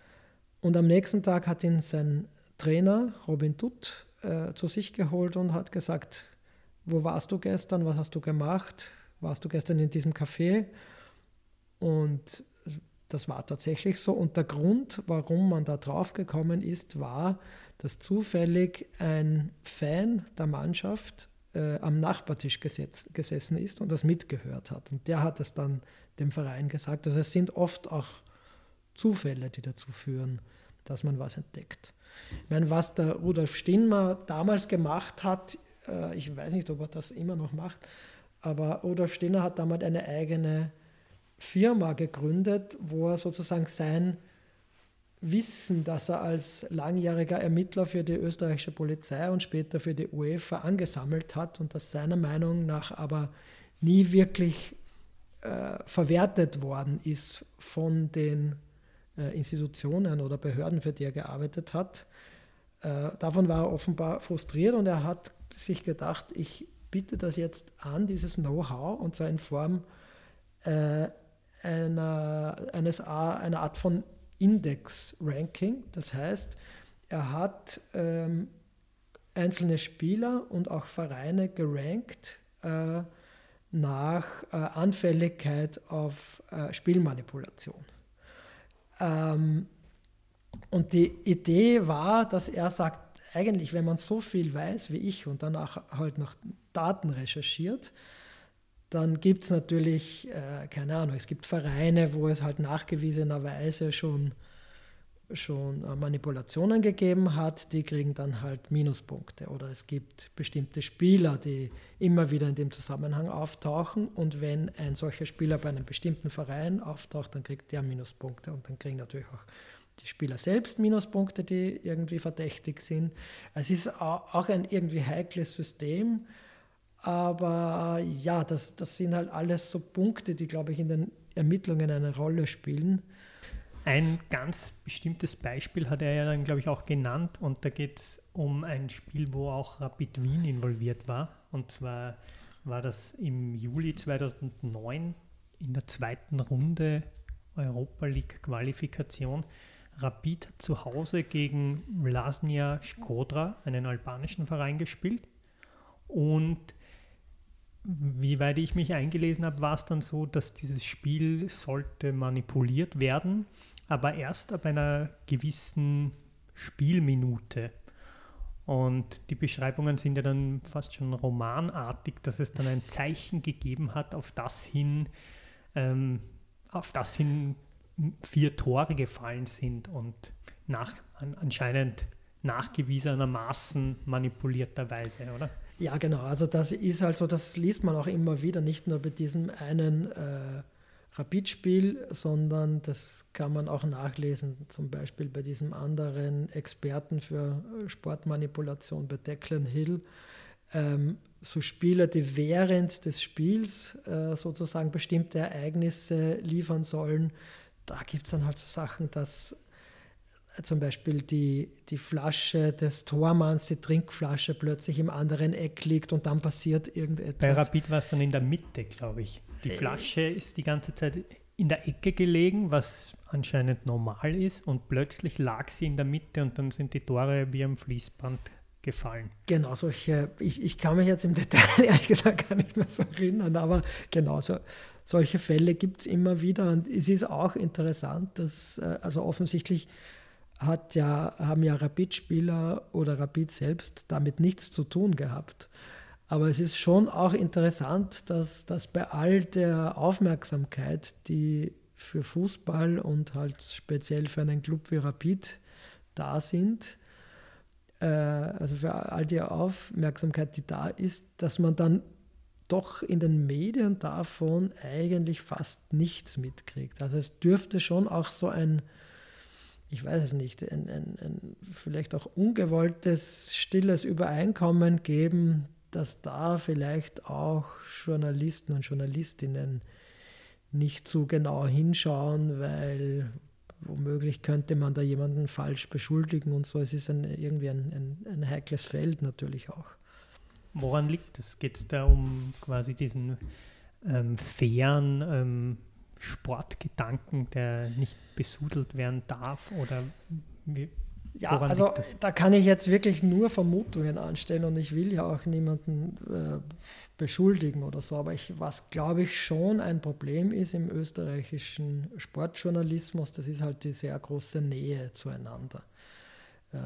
Und am nächsten Tag hat ihn sein Trainer Robin Dutt äh, zu sich geholt und hat gesagt, wo warst du gestern, was hast du gemacht, warst du gestern in diesem Café? Und das war tatsächlich so. Und der Grund, warum man da drauf gekommen ist, war, dass zufällig ein Fan der Mannschaft äh, am Nachbartisch gesetz, gesessen ist und das mitgehört hat. Und der hat es dann dem Verein gesagt. Also es sind oft auch Zufälle, die dazu führen, dass man was entdeckt. Ich meine, was der Rudolf Stinmer damals gemacht hat, äh, ich weiß nicht, ob er das immer noch macht, aber Rudolf Stinner hat damals eine eigene Firma gegründet, wo er sozusagen sein Wissen, das er als langjähriger Ermittler für die österreichische Polizei und später für die UEFA angesammelt hat und das seiner Meinung nach aber nie wirklich äh, verwertet worden ist von den äh, Institutionen oder Behörden, für die er gearbeitet hat. Äh, davon war er offenbar frustriert und er hat sich gedacht, ich biete das jetzt an, dieses Know-how, und zwar in Form äh, einer, eines, einer Art von Index-Ranking. Das heißt, er hat ähm, einzelne Spieler und auch Vereine gerankt äh, nach äh, Anfälligkeit auf äh, Spielmanipulation. Ähm, und die Idee war, dass er sagt, eigentlich, wenn man so viel weiß wie ich und danach halt noch Daten recherchiert, dann gibt es natürlich, äh, keine Ahnung, es gibt Vereine, wo es halt nachgewiesenerweise schon, schon äh, Manipulationen gegeben hat, die kriegen dann halt Minuspunkte. Oder es gibt bestimmte Spieler, die immer wieder in dem Zusammenhang auftauchen. Und wenn ein solcher Spieler bei einem bestimmten Verein auftaucht, dann kriegt der Minuspunkte. Und dann kriegen natürlich auch die Spieler selbst Minuspunkte, die irgendwie verdächtig sind. Es ist auch ein irgendwie heikles System aber ja, das, das sind halt alles so Punkte, die, glaube ich, in den Ermittlungen eine Rolle spielen. Ein ganz bestimmtes Beispiel hat er ja dann, glaube ich, auch genannt. Und da geht es um ein Spiel, wo auch Rapid Wien involviert war. Und zwar war das im Juli 2009 in der zweiten Runde Europa League Qualifikation. Rapid zu Hause gegen Vlasnia Skodra, einen albanischen Verein, gespielt. Und wie weit ich mich eingelesen habe, war es dann so, dass dieses Spiel sollte manipuliert werden, aber erst ab einer gewissen Spielminute. Und die Beschreibungen sind ja dann fast schon romanartig, dass es dann ein Zeichen gegeben hat, auf das hin, ähm, auf das hin vier Tore gefallen sind. Und nach, anscheinend nachgewiesenermaßen manipulierterweise, oder? Ja, genau. Also das ist halt so, das liest man auch immer wieder, nicht nur bei diesem einen äh, Rapidspiel, sondern das kann man auch nachlesen, zum Beispiel bei diesem anderen Experten für Sportmanipulation, bei Declan Hill. Ähm, so Spieler, die während des Spiels äh, sozusagen bestimmte Ereignisse liefern sollen. Da gibt es dann halt so Sachen, dass äh, zum Beispiel die, die Flasche des Tormanns, die Trinkflasche plötzlich im anderen Eck liegt und dann passiert irgendetwas. Bei Rapid war es dann in der Mitte, glaube ich. Die äh. Flasche ist die ganze Zeit in der Ecke gelegen, was anscheinend normal ist, und plötzlich lag sie in der Mitte und dann sind die Tore wie am Fließband gefallen. Genau, solche, ich, ich kann mich jetzt im Detail [laughs] ehrlich gesagt gar nicht mehr so erinnern, aber genau, so, solche Fälle gibt es immer wieder und es ist auch interessant, dass äh, also offensichtlich hat ja, haben ja Rapid-Spieler oder Rapid selbst damit nichts zu tun gehabt. Aber es ist schon auch interessant, dass, dass bei all der Aufmerksamkeit, die für Fußball und halt speziell für einen Club wie Rapid da sind, äh, also für all die Aufmerksamkeit, die da ist, dass man dann doch in den Medien davon eigentlich fast nichts mitkriegt. Also es dürfte schon auch so ein, ich weiß es nicht, ein, ein, ein vielleicht auch ungewolltes, stilles Übereinkommen geben, dass da vielleicht auch Journalisten und Journalistinnen nicht zu genau hinschauen, weil womöglich könnte man da jemanden falsch beschuldigen und so. Es ist ein, irgendwie ein, ein, ein heikles Feld natürlich auch. Woran liegt es? Geht es da um quasi diesen ähm, fairen ähm, Sportgedanken, der nicht besudelt werden darf? Oder wie, ja, also da kann ich jetzt wirklich nur Vermutungen anstellen und ich will ja auch niemanden äh, beschuldigen oder so. Aber ich, was glaube ich schon ein Problem ist im österreichischen Sportjournalismus, das ist halt die sehr große Nähe zueinander. Äh,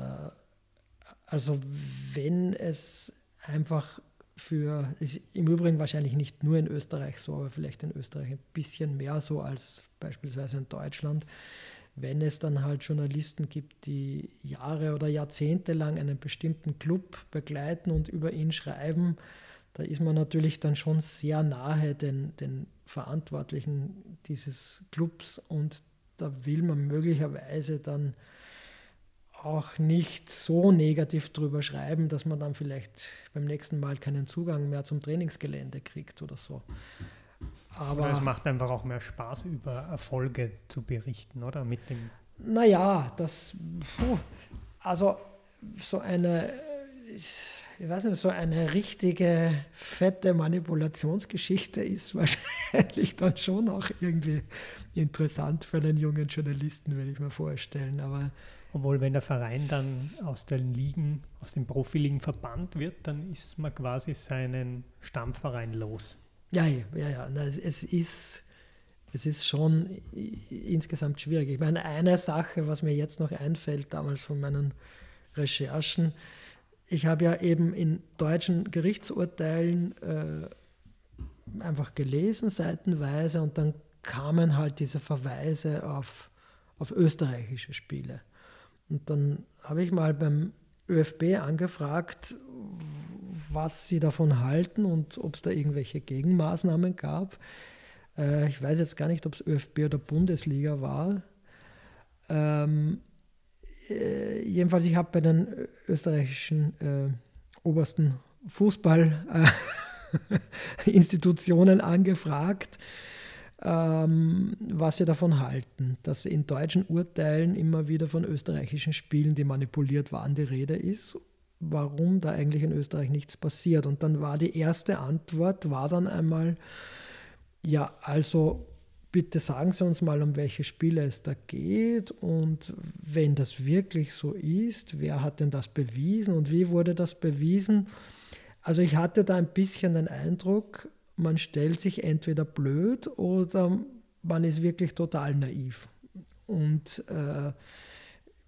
also wenn es einfach für, ist im Übrigen wahrscheinlich nicht nur in Österreich so, aber vielleicht in Österreich ein bisschen mehr so als beispielsweise in Deutschland, wenn es dann halt Journalisten gibt, die Jahre oder Jahrzehnte lang einen bestimmten Club begleiten und über ihn schreiben, da ist man natürlich dann schon sehr nahe den, den Verantwortlichen dieses Clubs und da will man möglicherweise dann auch nicht so negativ drüber schreiben, dass man dann vielleicht beim nächsten Mal keinen Zugang mehr zum Trainingsgelände kriegt oder so. Aber es macht einfach auch mehr Spaß, über Erfolge zu berichten, oder? Mit dem naja, das, puh, also so eine, ich weiß nicht, so eine richtige fette Manipulationsgeschichte ist [laughs] wahrscheinlich dann schon auch irgendwie interessant für einen jungen Journalisten, würde ich mir vorstellen. Aber obwohl, wenn der Verein dann aus den Ligen, aus den Profiligen verbannt wird, dann ist man quasi seinen Stammverein los. Ja, ja, ja. Es, es, ist, es ist schon insgesamt schwierig. Ich meine, eine Sache, was mir jetzt noch einfällt, damals von meinen Recherchen, ich habe ja eben in deutschen Gerichtsurteilen äh, einfach gelesen, seitenweise, und dann kamen halt diese Verweise auf, auf österreichische Spiele. Und dann habe ich mal beim ÖFB angefragt, was sie davon halten und ob es da irgendwelche Gegenmaßnahmen gab. Äh, ich weiß jetzt gar nicht, ob es ÖFB oder Bundesliga war. Ähm, äh, jedenfalls, ich habe bei den österreichischen äh, obersten Fußballinstitutionen [laughs] angefragt, ähm, was sie davon halten, dass in deutschen Urteilen immer wieder von österreichischen Spielen, die manipuliert waren, die Rede ist warum da eigentlich in Österreich nichts passiert. Und dann war die erste Antwort, war dann einmal, ja, also bitte sagen Sie uns mal, um welche Spiele es da geht und wenn das wirklich so ist, wer hat denn das bewiesen und wie wurde das bewiesen? Also ich hatte da ein bisschen den Eindruck, man stellt sich entweder blöd oder man ist wirklich total naiv. Und äh,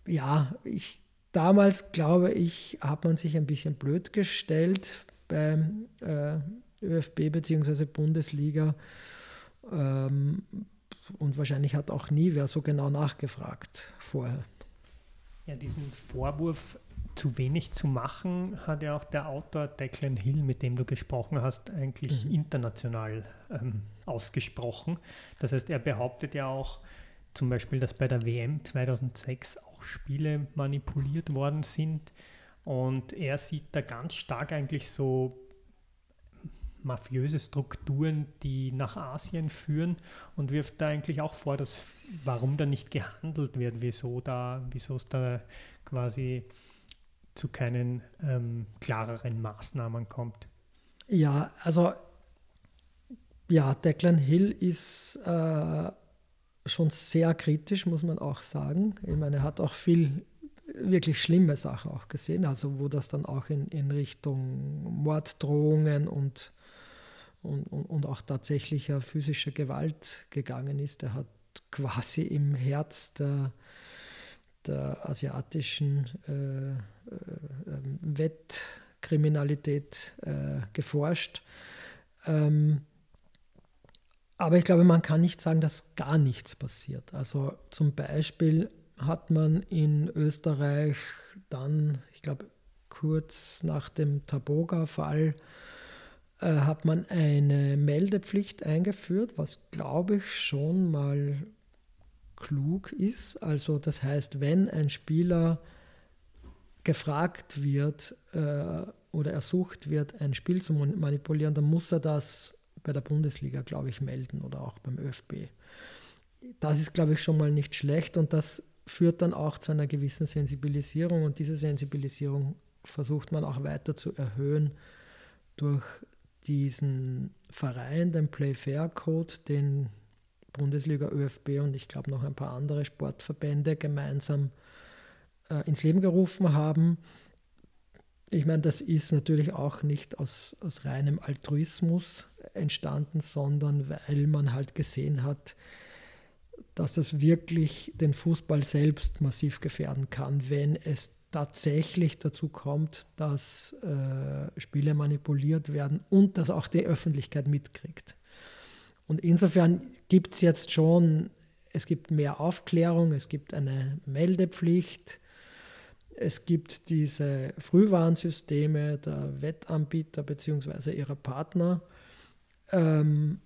ja, ich damals, glaube ich, hat man sich ein bisschen blöd gestellt beim äh, ÖFB bzw. Bundesliga. Ähm, und wahrscheinlich hat auch nie wer so genau nachgefragt vorher. Ja, diesen Vorwurf zu wenig zu machen, hat ja auch der Autor Declan Hill, mit dem du gesprochen hast, eigentlich mhm. international ähm, ausgesprochen. Das heißt, er behauptet ja auch zum Beispiel, dass bei der WM 2006 auch Spiele manipuliert worden sind. Und er sieht da ganz stark eigentlich so mafiöse Strukturen, die nach Asien führen und wirft da eigentlich auch vor, dass warum da nicht gehandelt wird, wieso da, wieso es da quasi zu keinen ähm, klareren Maßnahmen kommt. Ja, also ja, Declan Hill ist äh, schon sehr kritisch, muss man auch sagen. Ich meine, er hat auch viel wirklich schlimme Sachen auch gesehen, also wo das dann auch in, in Richtung Morddrohungen und, und, und, und auch tatsächlicher physischer Gewalt gegangen ist. Er hat quasi im Herz der, der asiatischen äh, äh, ähm, Wettkriminalität äh, geforscht. Ähm, aber ich glaube, man kann nicht sagen, dass gar nichts passiert. Also zum Beispiel hat man in Österreich dann, ich glaube, kurz nach dem Taboga-Fall, äh, hat man eine Meldepflicht eingeführt, was glaube ich schon mal klug ist. Also das heißt, wenn ein Spieler gefragt wird äh, oder ersucht wird, ein Spiel zu manipulieren, dann muss er das bei der Bundesliga, glaube ich, melden oder auch beim ÖFB. Das ist, glaube ich, schon mal nicht schlecht und das führt dann auch zu einer gewissen Sensibilisierung und diese Sensibilisierung versucht man auch weiter zu erhöhen durch diesen Verein, den Play Fair Code, den Bundesliga, ÖFB und ich glaube noch ein paar andere Sportverbände gemeinsam äh, ins Leben gerufen haben. Ich meine, das ist natürlich auch nicht aus, aus reinem Altruismus entstanden, sondern weil man halt gesehen hat, dass das wirklich den Fußball selbst massiv gefährden kann, wenn es tatsächlich dazu kommt, dass äh, Spiele manipuliert werden und dass auch die Öffentlichkeit mitkriegt. Und insofern gibt es jetzt schon, es gibt mehr Aufklärung, es gibt eine Meldepflicht, es gibt diese Frühwarnsysteme der Wettanbieter bzw. ihrer Partner. Ähm,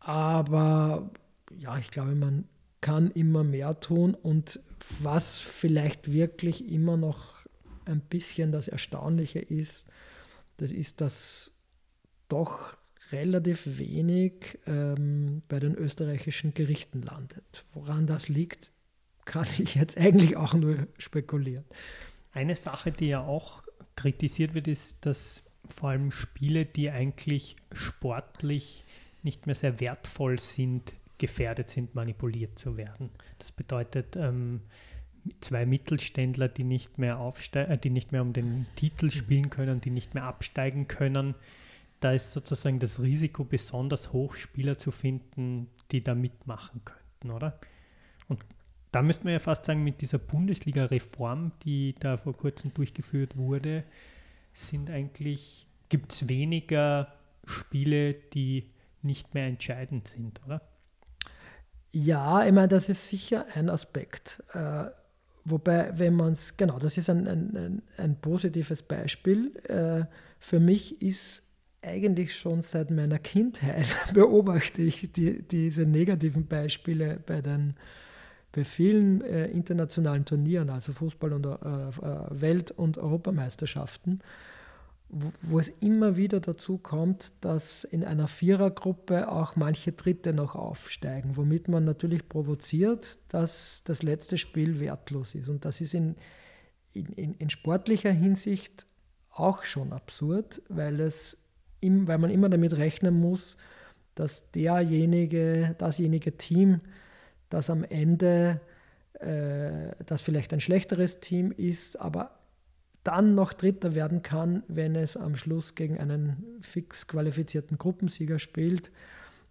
aber ja, ich glaube, man kann immer mehr tun und was vielleicht wirklich immer noch ein bisschen das Erstaunliche ist, das ist, dass doch relativ wenig ähm, bei den österreichischen Gerichten landet. Woran das liegt, kann ich jetzt eigentlich auch nur spekulieren. Eine Sache, die ja auch kritisiert wird, ist, dass vor allem Spiele, die eigentlich sportlich nicht mehr sehr wertvoll sind, gefährdet sind, manipuliert zu werden. Das bedeutet, ähm, zwei Mittelständler, die nicht mehr aufsteigen, äh, die nicht mehr um den Titel spielen können, die nicht mehr absteigen können, da ist sozusagen das Risiko besonders hoch, Spieler zu finden, die da mitmachen könnten, oder? Und da müsste man ja fast sagen, mit dieser Bundesliga-Reform, die da vor kurzem durchgeführt wurde, sind eigentlich, gibt es weniger Spiele, die nicht mehr entscheidend sind, oder? Ja, ich meine, das ist sicher ein Aspekt. Äh, wobei, wenn man es, genau, das ist ein, ein, ein positives Beispiel. Äh, für mich ist eigentlich schon seit meiner Kindheit [laughs] beobachte ich die, diese negativen Beispiele bei, den, bei vielen äh, internationalen Turnieren, also Fußball- und äh, äh Welt- und Europameisterschaften wo, es immer wieder dazu kommt, dass in einer Vierergruppe auch manche Dritte noch aufsteigen, womit man natürlich provoziert, dass das letzte Spiel wertlos ist. Und das ist in, in, in sportlicher Hinsicht auch schon absurd, weil, es weil man immer damit rechnen muss, dass derjenige, dasjenige Team, das am Ende, äh, das vielleicht ein schlechteres Team ist, aber dann noch Dritter werden kann, wenn es am Schluss gegen einen fix qualifizierten Gruppensieger spielt,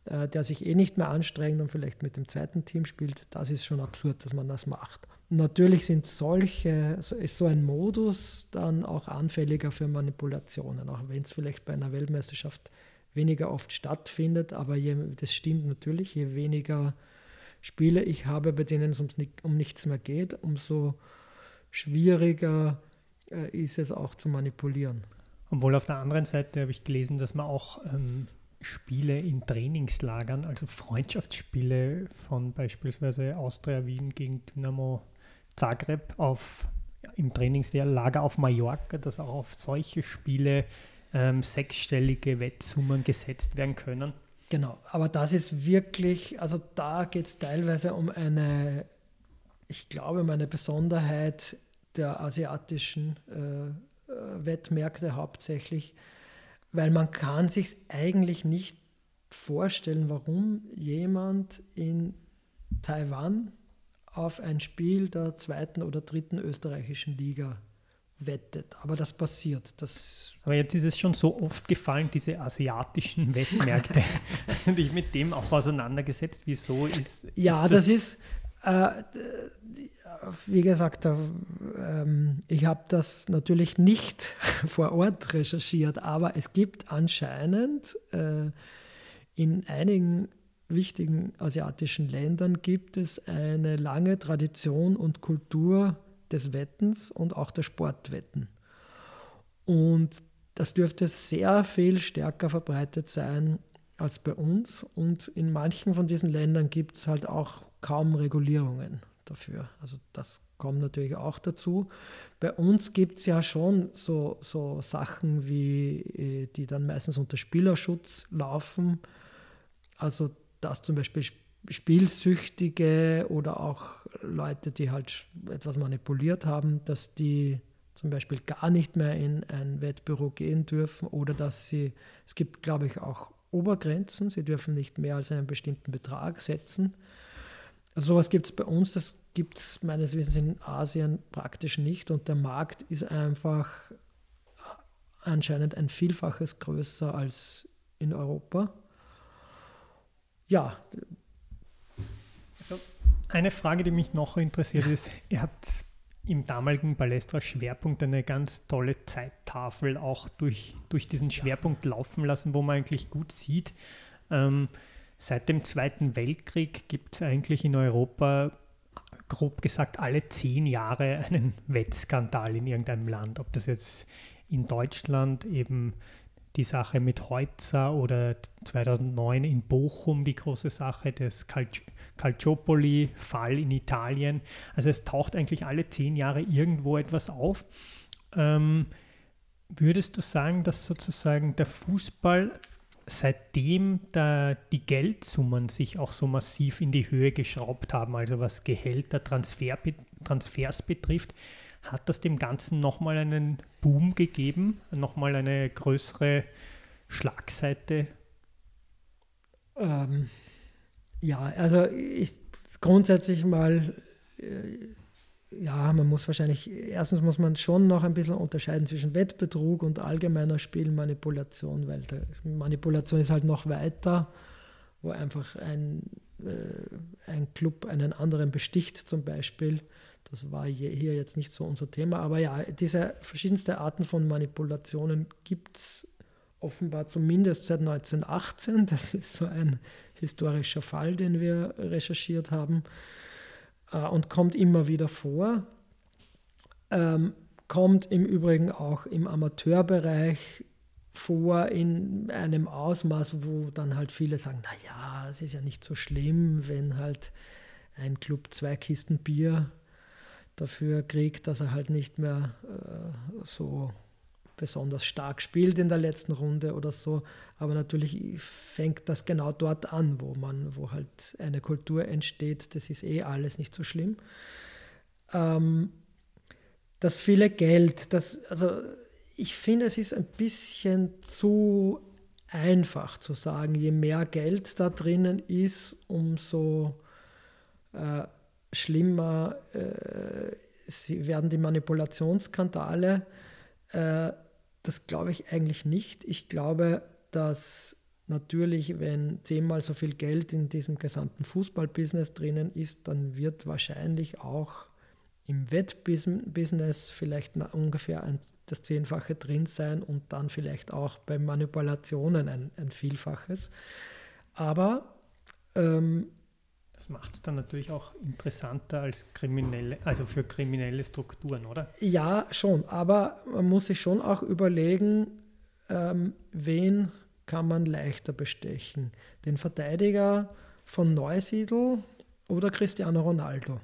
äh, der sich eh nicht mehr anstrengt und vielleicht mit dem zweiten Team spielt. Das ist schon absurd, dass man das macht. Natürlich sind solche, ist so ein Modus dann auch anfälliger für Manipulationen, auch wenn es vielleicht bei einer Weltmeisterschaft weniger oft stattfindet, aber je, das stimmt natürlich, je weniger Spiele ich habe, bei denen es um nichts mehr geht, umso schwieriger äh, ist es auch zu manipulieren. Obwohl auf der anderen Seite habe ich gelesen, dass man auch ähm, Spiele in Trainingslagern, also Freundschaftsspiele von beispielsweise Austria Wien gegen Dynamo Zagreb auf, im Trainingslager auf Mallorca, dass auch auf solche Spiele ähm, sechsstellige Wettsummen gesetzt werden können. Genau, aber das ist wirklich, also da geht es teilweise um eine, ich glaube, um eine Besonderheit der asiatischen äh, äh Wettmärkte hauptsächlich, weil man kann sich eigentlich nicht vorstellen, warum jemand in Taiwan auf ein Spiel der zweiten oder dritten österreichischen Liga wettet. Aber das passiert. Das Aber jetzt ist es schon so oft gefallen, diese asiatischen [laughs] Wettmärkte. Hast du dich mit dem auch auseinandergesetzt? Wieso ist. Ja, ist das, das, ist. Äh, wie gesagt, äh, ich habe das natürlich nicht [laughs] vor Ort recherchiert, aber es gibt anscheinend äh, in einigen wichtigen asiatischen Ländern gibt es eine lange Tradition und Kultur des Wettens und auch der Sportwetten. Und das dürfte sehr viel stärker verbreitet sein als bei uns. Und in manchen von diesen Ländern gibt es halt auch kaum Regulierungen dafür. Also das kommt natürlich auch dazu. Bei uns gibt es ja schon so, so Sachen wie, äh, die dann meistens unter Spielerschutz laufen. Also dass zum Beispiel Spielsüchtige oder auch Leute, die halt etwas manipuliert haben, dass die zum Beispiel gar nicht mehr in ein Wettbüro gehen dürfen oder dass sie, es gibt glaube ich auch Obergrenzen, sie dürfen nicht mehr als einen bestimmten Betrag setzen. Also sowas gibt es bei uns, das gibt es meines Wissens in Asien praktisch nicht und der Markt ist einfach anscheinend ein Vielfaches größer als in Europa. Ja, also eine Frage, die mich noch interessiert ist, ihr habt im damaligen Balestra Schwerpunkt eine ganz tolle Zeittafel auch durch, durch diesen Schwerpunkt ja. laufen lassen, wo man eigentlich gut sieht, ähm, seit dem Zweiten Weltkrieg gibt es eigentlich in Europa grob gesagt alle zehn Jahre einen Wettskandal in irgendeinem Land. Ob das jetzt in Deutschland eben die Sache mit Heutzer oder 2009 in Bochum die große Sache des Calciopoli-Fall in Italien. Also es taucht eigentlich alle zehn Jahre irgendwo etwas auf. Ähm, würdest du sagen, dass sozusagen der Fußball seitdem da die Geldsummen sich auch so massiv in die Höhe geschraubt haben, also was Gehälter, Transfer, Transfers betrifft, hat das dem Ganzen nochmal einen Boom gegeben, nochmal eine größere Schlagseite? Ähm, ja, also ich grundsätzlich mal, äh, ja, man muss wahrscheinlich, erstens muss man schon noch ein bisschen unterscheiden zwischen Wettbetrug und allgemeiner Spielmanipulation, weil Manipulation ist halt noch weiter, wo einfach ein, äh, ein Club einen anderen besticht zum Beispiel das war hier jetzt nicht so unser Thema. Aber ja, diese verschiedensten Arten von Manipulationen gibt es offenbar zumindest seit 1918. Das ist so ein historischer Fall, den wir recherchiert haben äh, und kommt immer wieder vor. Ähm, kommt im Übrigen auch im Amateurbereich vor in einem Ausmaß, wo dann halt viele sagen, naja, es ist ja nicht so schlimm, wenn halt ein Club zwei Kisten Bier dafür kriegt, dass er halt nicht mehr äh, so besonders stark spielt in der letzten Runde oder so. Aber natürlich fängt das genau dort an, wo man, wo halt eine Kultur entsteht. Das ist eh alles nicht so schlimm. Ähm, das viele Geld, das, also ich finde, es ist ein bisschen zu einfach zu sagen, je mehr Geld da drinnen ist, umso äh, schlimmer äh, werden die Manipulationsskandale. Äh, das glaube ich eigentlich nicht. Ich glaube, dass natürlich, wenn zehnmal so viel Geld in diesem gesamten Fußballbusiness drinnen ist, dann wird wahrscheinlich auch im Wettbusiness vielleicht ungefähr ein, das Zehnfache drin sein und dann vielleicht auch bei Manipulationen ein, ein Vielfaches. Aber ähm, Das macht es dann natürlich auch interessanter als kriminelle, also für kriminelle Strukturen, oder? Ja, schon. Aber man muss sich schon auch überlegen, ähm, wen kann man leichter bestechen? Den Verteidiger von Neusiedl oder Cristiano Ronaldo?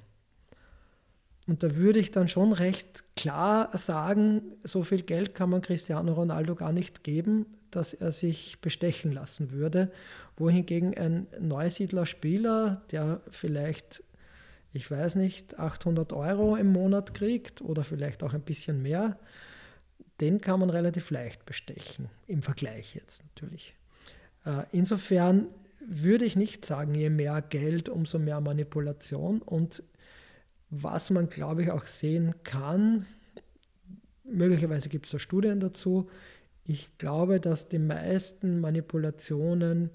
Und da würde ich dann schon recht klar sagen, so viel Geld kann man Cristiano Ronaldo gar nicht geben, dass er sich bestechen lassen würde. Wohingegen ein Neusiedler Spieler, der vielleicht, ich weiß nicht, 800 Euro im Monat kriegt oder vielleicht auch ein bisschen mehr, den kann man relativ leicht bestechen, im Vergleich jetzt natürlich. Äh, insofern würde ich nicht sagen, je mehr Geld, umso mehr Manipulation. Und was man, glaube ich, auch sehen kann, möglicherweise gibt es da Studien dazu, ich glaube, dass die meisten Manipulationen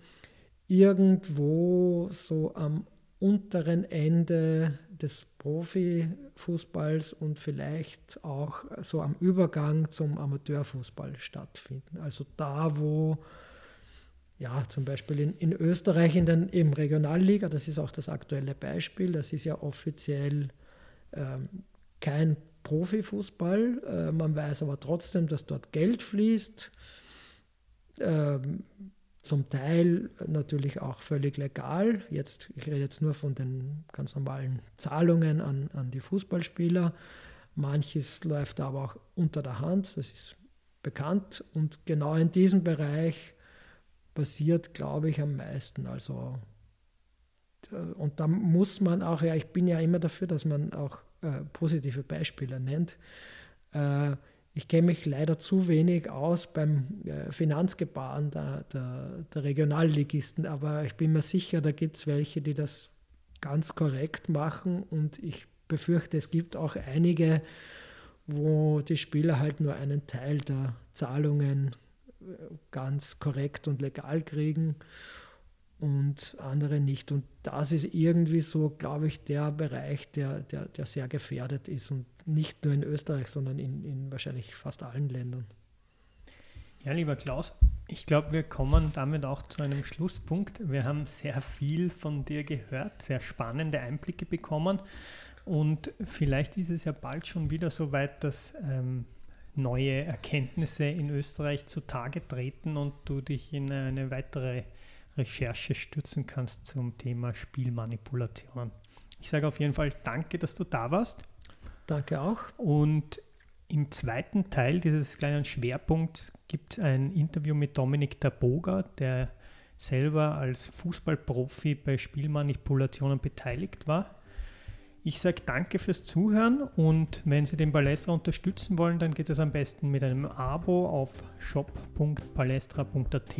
irgendwo so am unteren Ende des Profifußballs und vielleicht auch so am Übergang zum Amateurfußball stattfinden. Also da, wo ja, zum Beispiel in, in Österreich in den eben Regionalliga, das ist auch das aktuelle Beispiel, das ist ja offiziell ähm, kein Profifußball. Äh, man weiß aber trotzdem, dass dort Geld fließt. Ähm, zum Teil natürlich auch völlig legal. Jetzt, ich rede jetzt nur von den ganz normalen Zahlungen an, an die Fußballspieler. Manches läuft aber auch unter der Hand, das ist bekannt. Und genau in diesem Bereich passiert, glaube ich, am meisten. Also, äh, und da muss man auch, ja, ich bin ja immer dafür, dass man auch äh, positive Beispiele nennt. Äh, ich kenne mich leider zu wenig aus beim äh, Finanzgebaren der, der, der, Regionalligisten, aber ich bin mir sicher, da gibt es welche, die das ganz korrekt machen und ich befürchte, es gibt auch einige, wo die Spieler halt nur einen Teil der Zahlungen ganz korrekt und legal kriegen und andere nicht. Und das ist irgendwie so, glaube ich, der Bereich, der, der, der sehr gefährdet ist und nicht nur in Österreich, sondern in, in wahrscheinlich fast allen Ländern. Ja, lieber Klaus, ich glaube, wir kommen damit auch zu einem Schlusspunkt. Wir haben sehr viel von dir gehört, sehr spannende Einblicke bekommen und vielleicht ist es ja bald schon wieder so weit, dass ähm, neue Erkenntnisse in Österreich zutage treten und du dich in eine weitere Recherche stürzen kannst zum Thema Spielmanipulationen. Ich sage auf jeden Fall danke, dass du da warst. Danke auch. Und im zweiten Teil dieses kleinen Schwerpunkts gibt es ein Interview mit Dominik Daboga, der selber als Fußballprofi bei Spielmanipulationen beteiligt war. Ich sage danke fürs Zuhören und wenn Sie den Palestra unterstützen wollen, dann geht es am besten mit einem Abo auf shop.palestra.at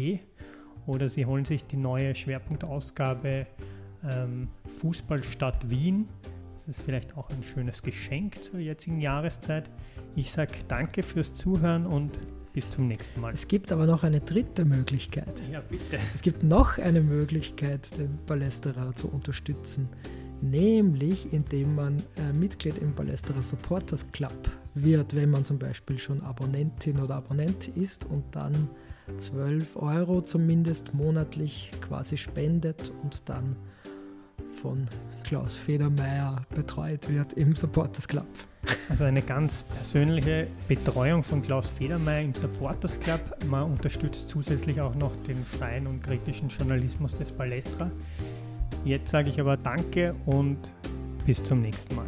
oder Sie holen sich die neue Schwerpunktausgabe ähm, Fußballstadt Wien. Das ist vielleicht auch ein schönes Geschenk zur jetzigen Jahreszeit. Ich sage danke fürs Zuhören und bis zum nächsten Mal. Es gibt aber noch eine dritte Möglichkeit. Ja, bitte. Es gibt noch eine Möglichkeit, den Palästerer zu unterstützen nämlich indem man äh, Mitglied im Ballesterer Supporters Club wird, wenn man zum Beispiel schon Abonnentin oder Abonnent ist und dann 12 Euro zumindest monatlich quasi spendet und dann von Klaus Federmeier betreut wird im Supporters Club. Also eine ganz persönliche Betreuung von Klaus Federmeier im Supporters Club. Man unterstützt zusätzlich auch noch den freien und kritischen Journalismus des Palästra. Jetzt sage ich aber Danke und bis zum nächsten Mal.